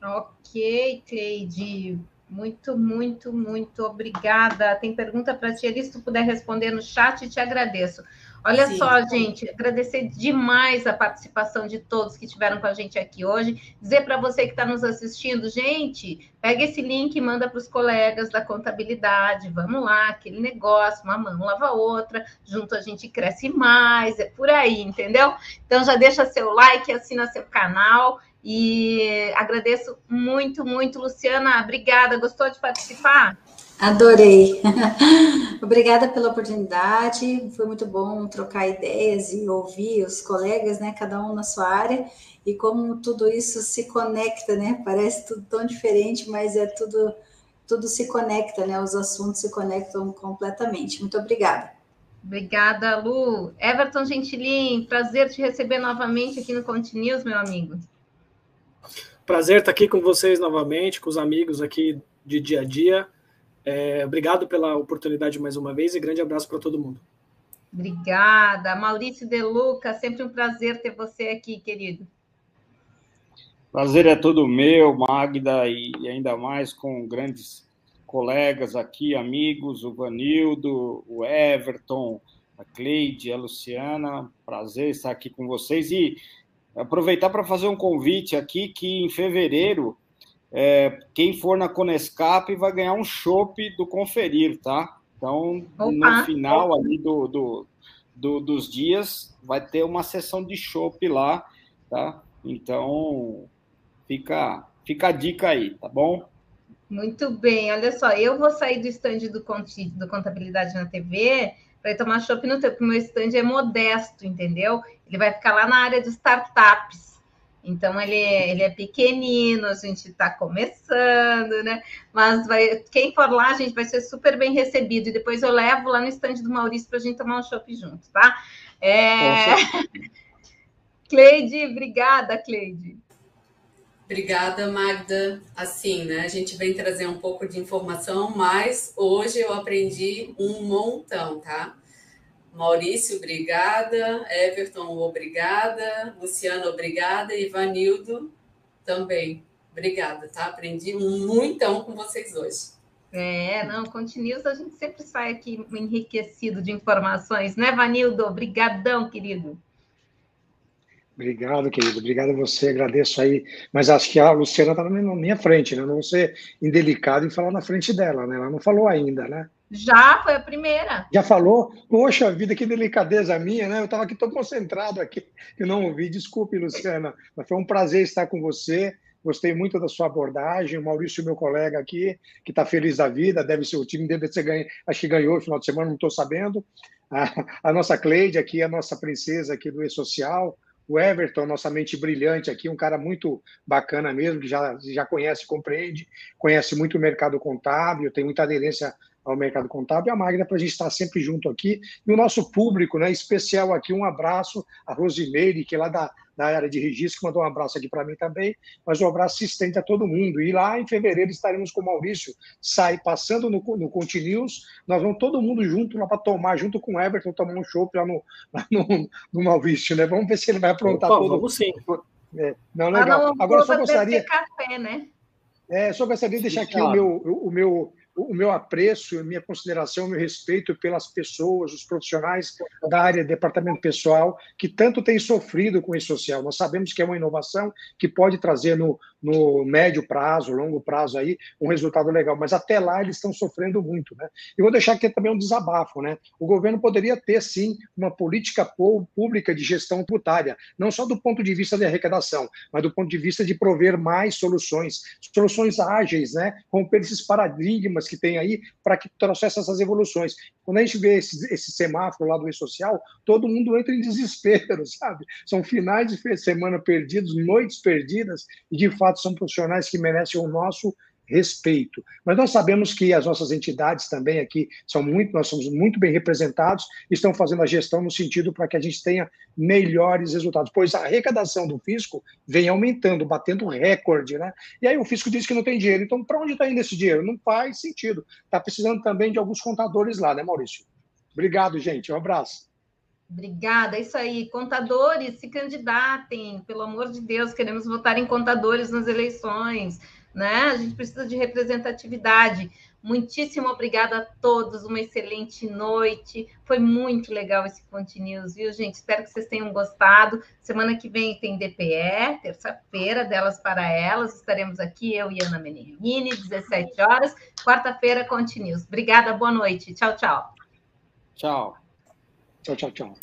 Ok, Cleide. Muito, muito, muito obrigada. Tem pergunta para ti ali, se tu puder responder no chat, te agradeço. Olha Sim. só, gente, agradecer demais a participação de todos que estiveram com a gente aqui hoje. Dizer para você que está nos assistindo, gente, pega esse link e manda para os colegas da contabilidade. Vamos lá, aquele negócio, uma mão lava a outra, junto a gente cresce mais, é por aí, entendeu? Então já deixa seu like, assina seu canal. E agradeço muito, muito, Luciana. Obrigada. Gostou de participar? Adorei. <laughs> Obrigada pela oportunidade. Foi muito bom trocar ideias e ouvir os colegas, né? Cada um na sua área e como tudo isso se conecta, né? Parece tudo tão diferente, mas é tudo tudo se conecta, né? Os assuntos se conectam completamente. Muito obrigada. Obrigada, Lu. Everton Gentilin, prazer te receber novamente aqui no Continuous, meu amigo. Prazer estar aqui com vocês novamente, com os amigos aqui de dia a dia. É, obrigado pela oportunidade mais uma vez e grande abraço para todo mundo. Obrigada. Maurício De Luca, sempre um prazer ter você aqui, querido. Prazer é todo meu, Magda, e ainda mais com grandes colegas aqui, amigos, o Vanildo, o Everton, a Cleide, a Luciana. Prazer estar aqui com vocês e aproveitar para fazer um convite aqui que em fevereiro é, quem for na Conescap vai ganhar um chopp do Conferir, tá? Então, Opa. no final ali do, do, do, dos dias, vai ter uma sessão de chopp lá, tá? Então, fica, fica a dica aí, tá bom? Muito bem, olha só, eu vou sair do stand do, do Contabilidade na TV para ir tomar chopp no teu, porque o meu stand é modesto, entendeu? Ele vai ficar lá na área de startups. Então ele é, ele é pequenino, a gente está começando, né? Mas vai, quem for lá, a gente vai ser super bem recebido. E depois eu levo lá no estande do Maurício para a gente tomar um chopp junto, tá? É... <laughs> Cleide, obrigada, Cleide. Obrigada, Magda. Assim, né? A gente vem trazer um pouco de informação, mas hoje eu aprendi um montão, tá? Maurício, obrigada. Everton, obrigada. Luciano, obrigada. E Vanildo, também. Obrigada, tá? Aprendi um muitão com vocês hoje. É, não, Continuous a gente sempre sai aqui enriquecido de informações, né, Vanildo? Obrigadão, querido. Obrigado, querido. Obrigado a você. Agradeço aí. Mas acho que a Luciana está na minha frente, né? Não vou ser indelicado em falar na frente dela, né? Ela não falou ainda, né? Já, foi a primeira. Já falou? Poxa vida, que delicadeza minha, né? Eu estava aqui tão concentrado aqui que não ouvi. Desculpe, Luciana, mas foi um prazer estar com você. Gostei muito da sua abordagem. O Maurício, meu colega aqui, que está feliz da vida, deve ser o time deve ser ganho, acho que ganhou no final de semana, não estou sabendo. A, a, nossa Cleide aqui, a nossa princesa aqui do E-Social, o Everton, nossa mente brilhante aqui, um cara muito bacana mesmo, que já, já conhece, compreende, conhece muito o mercado contábil, tem muita aderência ao mercado contábil, e a Magda, para a gente estar sempre junto aqui. E o nosso público, né, especial aqui, um abraço a Rosimeire, que é lá da, da área de registro, que mandou um abraço aqui para mim também, mas um abraço se estende a todo mundo. E lá em fevereiro estaremos com o Maurício, sai passando no, no Continuous, nós vamos todo mundo junto lá para tomar, junto com o Everton, tomar um show lá no, lá no, no Maurício, né? Vamos ver se ele vai aprontar Opa, todo. Vamos sim. É, não, legal. Agora só gostaria. Café, né? É, só gostaria de deixar aqui o meu, o meu o meu apreço, minha consideração, meu respeito pelas pessoas, os profissionais da área de departamento pessoal, que tanto têm sofrido com o social. Nós sabemos que é uma inovação que pode trazer no, no médio prazo, longo prazo aí, um resultado legal. Mas até lá eles estão sofrendo muito, né? E vou deixar aqui também um desabafo, né? O governo poderia ter, sim, uma política pública de gestão tributária, não só do ponto de vista de arrecadação, mas do ponto de vista de prover mais soluções, soluções ágeis, né? Romper esses paradigmas que tem aí para que trouxesse essas evoluções. Quando a gente vê esse, esse semáforo lá do e-social, todo mundo entra em desespero, <laughs> sabe? São finais de semana perdidos, noites perdidas, e de fato são profissionais que merecem o nosso respeito. Mas nós sabemos que as nossas entidades também aqui são muito, nós somos muito bem representados, estão fazendo a gestão no sentido para que a gente tenha melhores resultados, pois a arrecadação do fisco vem aumentando, batendo recorde, né? E aí o fisco diz que não tem dinheiro. Então, para onde está indo esse dinheiro? Não faz sentido. Está precisando também de alguns contadores lá, né, Maurício? Obrigado, gente. Um abraço. Obrigada, é isso aí. Contadores, se candidatem, pelo amor de Deus, queremos votar em contadores nas eleições né? A gente precisa de representatividade. Muitíssimo obrigada a todos, uma excelente noite. Foi muito legal esse News, viu, gente? Espero que vocês tenham gostado. Semana que vem tem DPE, terça-feira, delas para elas. Estaremos aqui, eu e Ana Menini, 17 horas. Quarta-feira, News. Obrigada, boa noite. Tchau, tchau. Tchau. Tchau, tchau, tchau.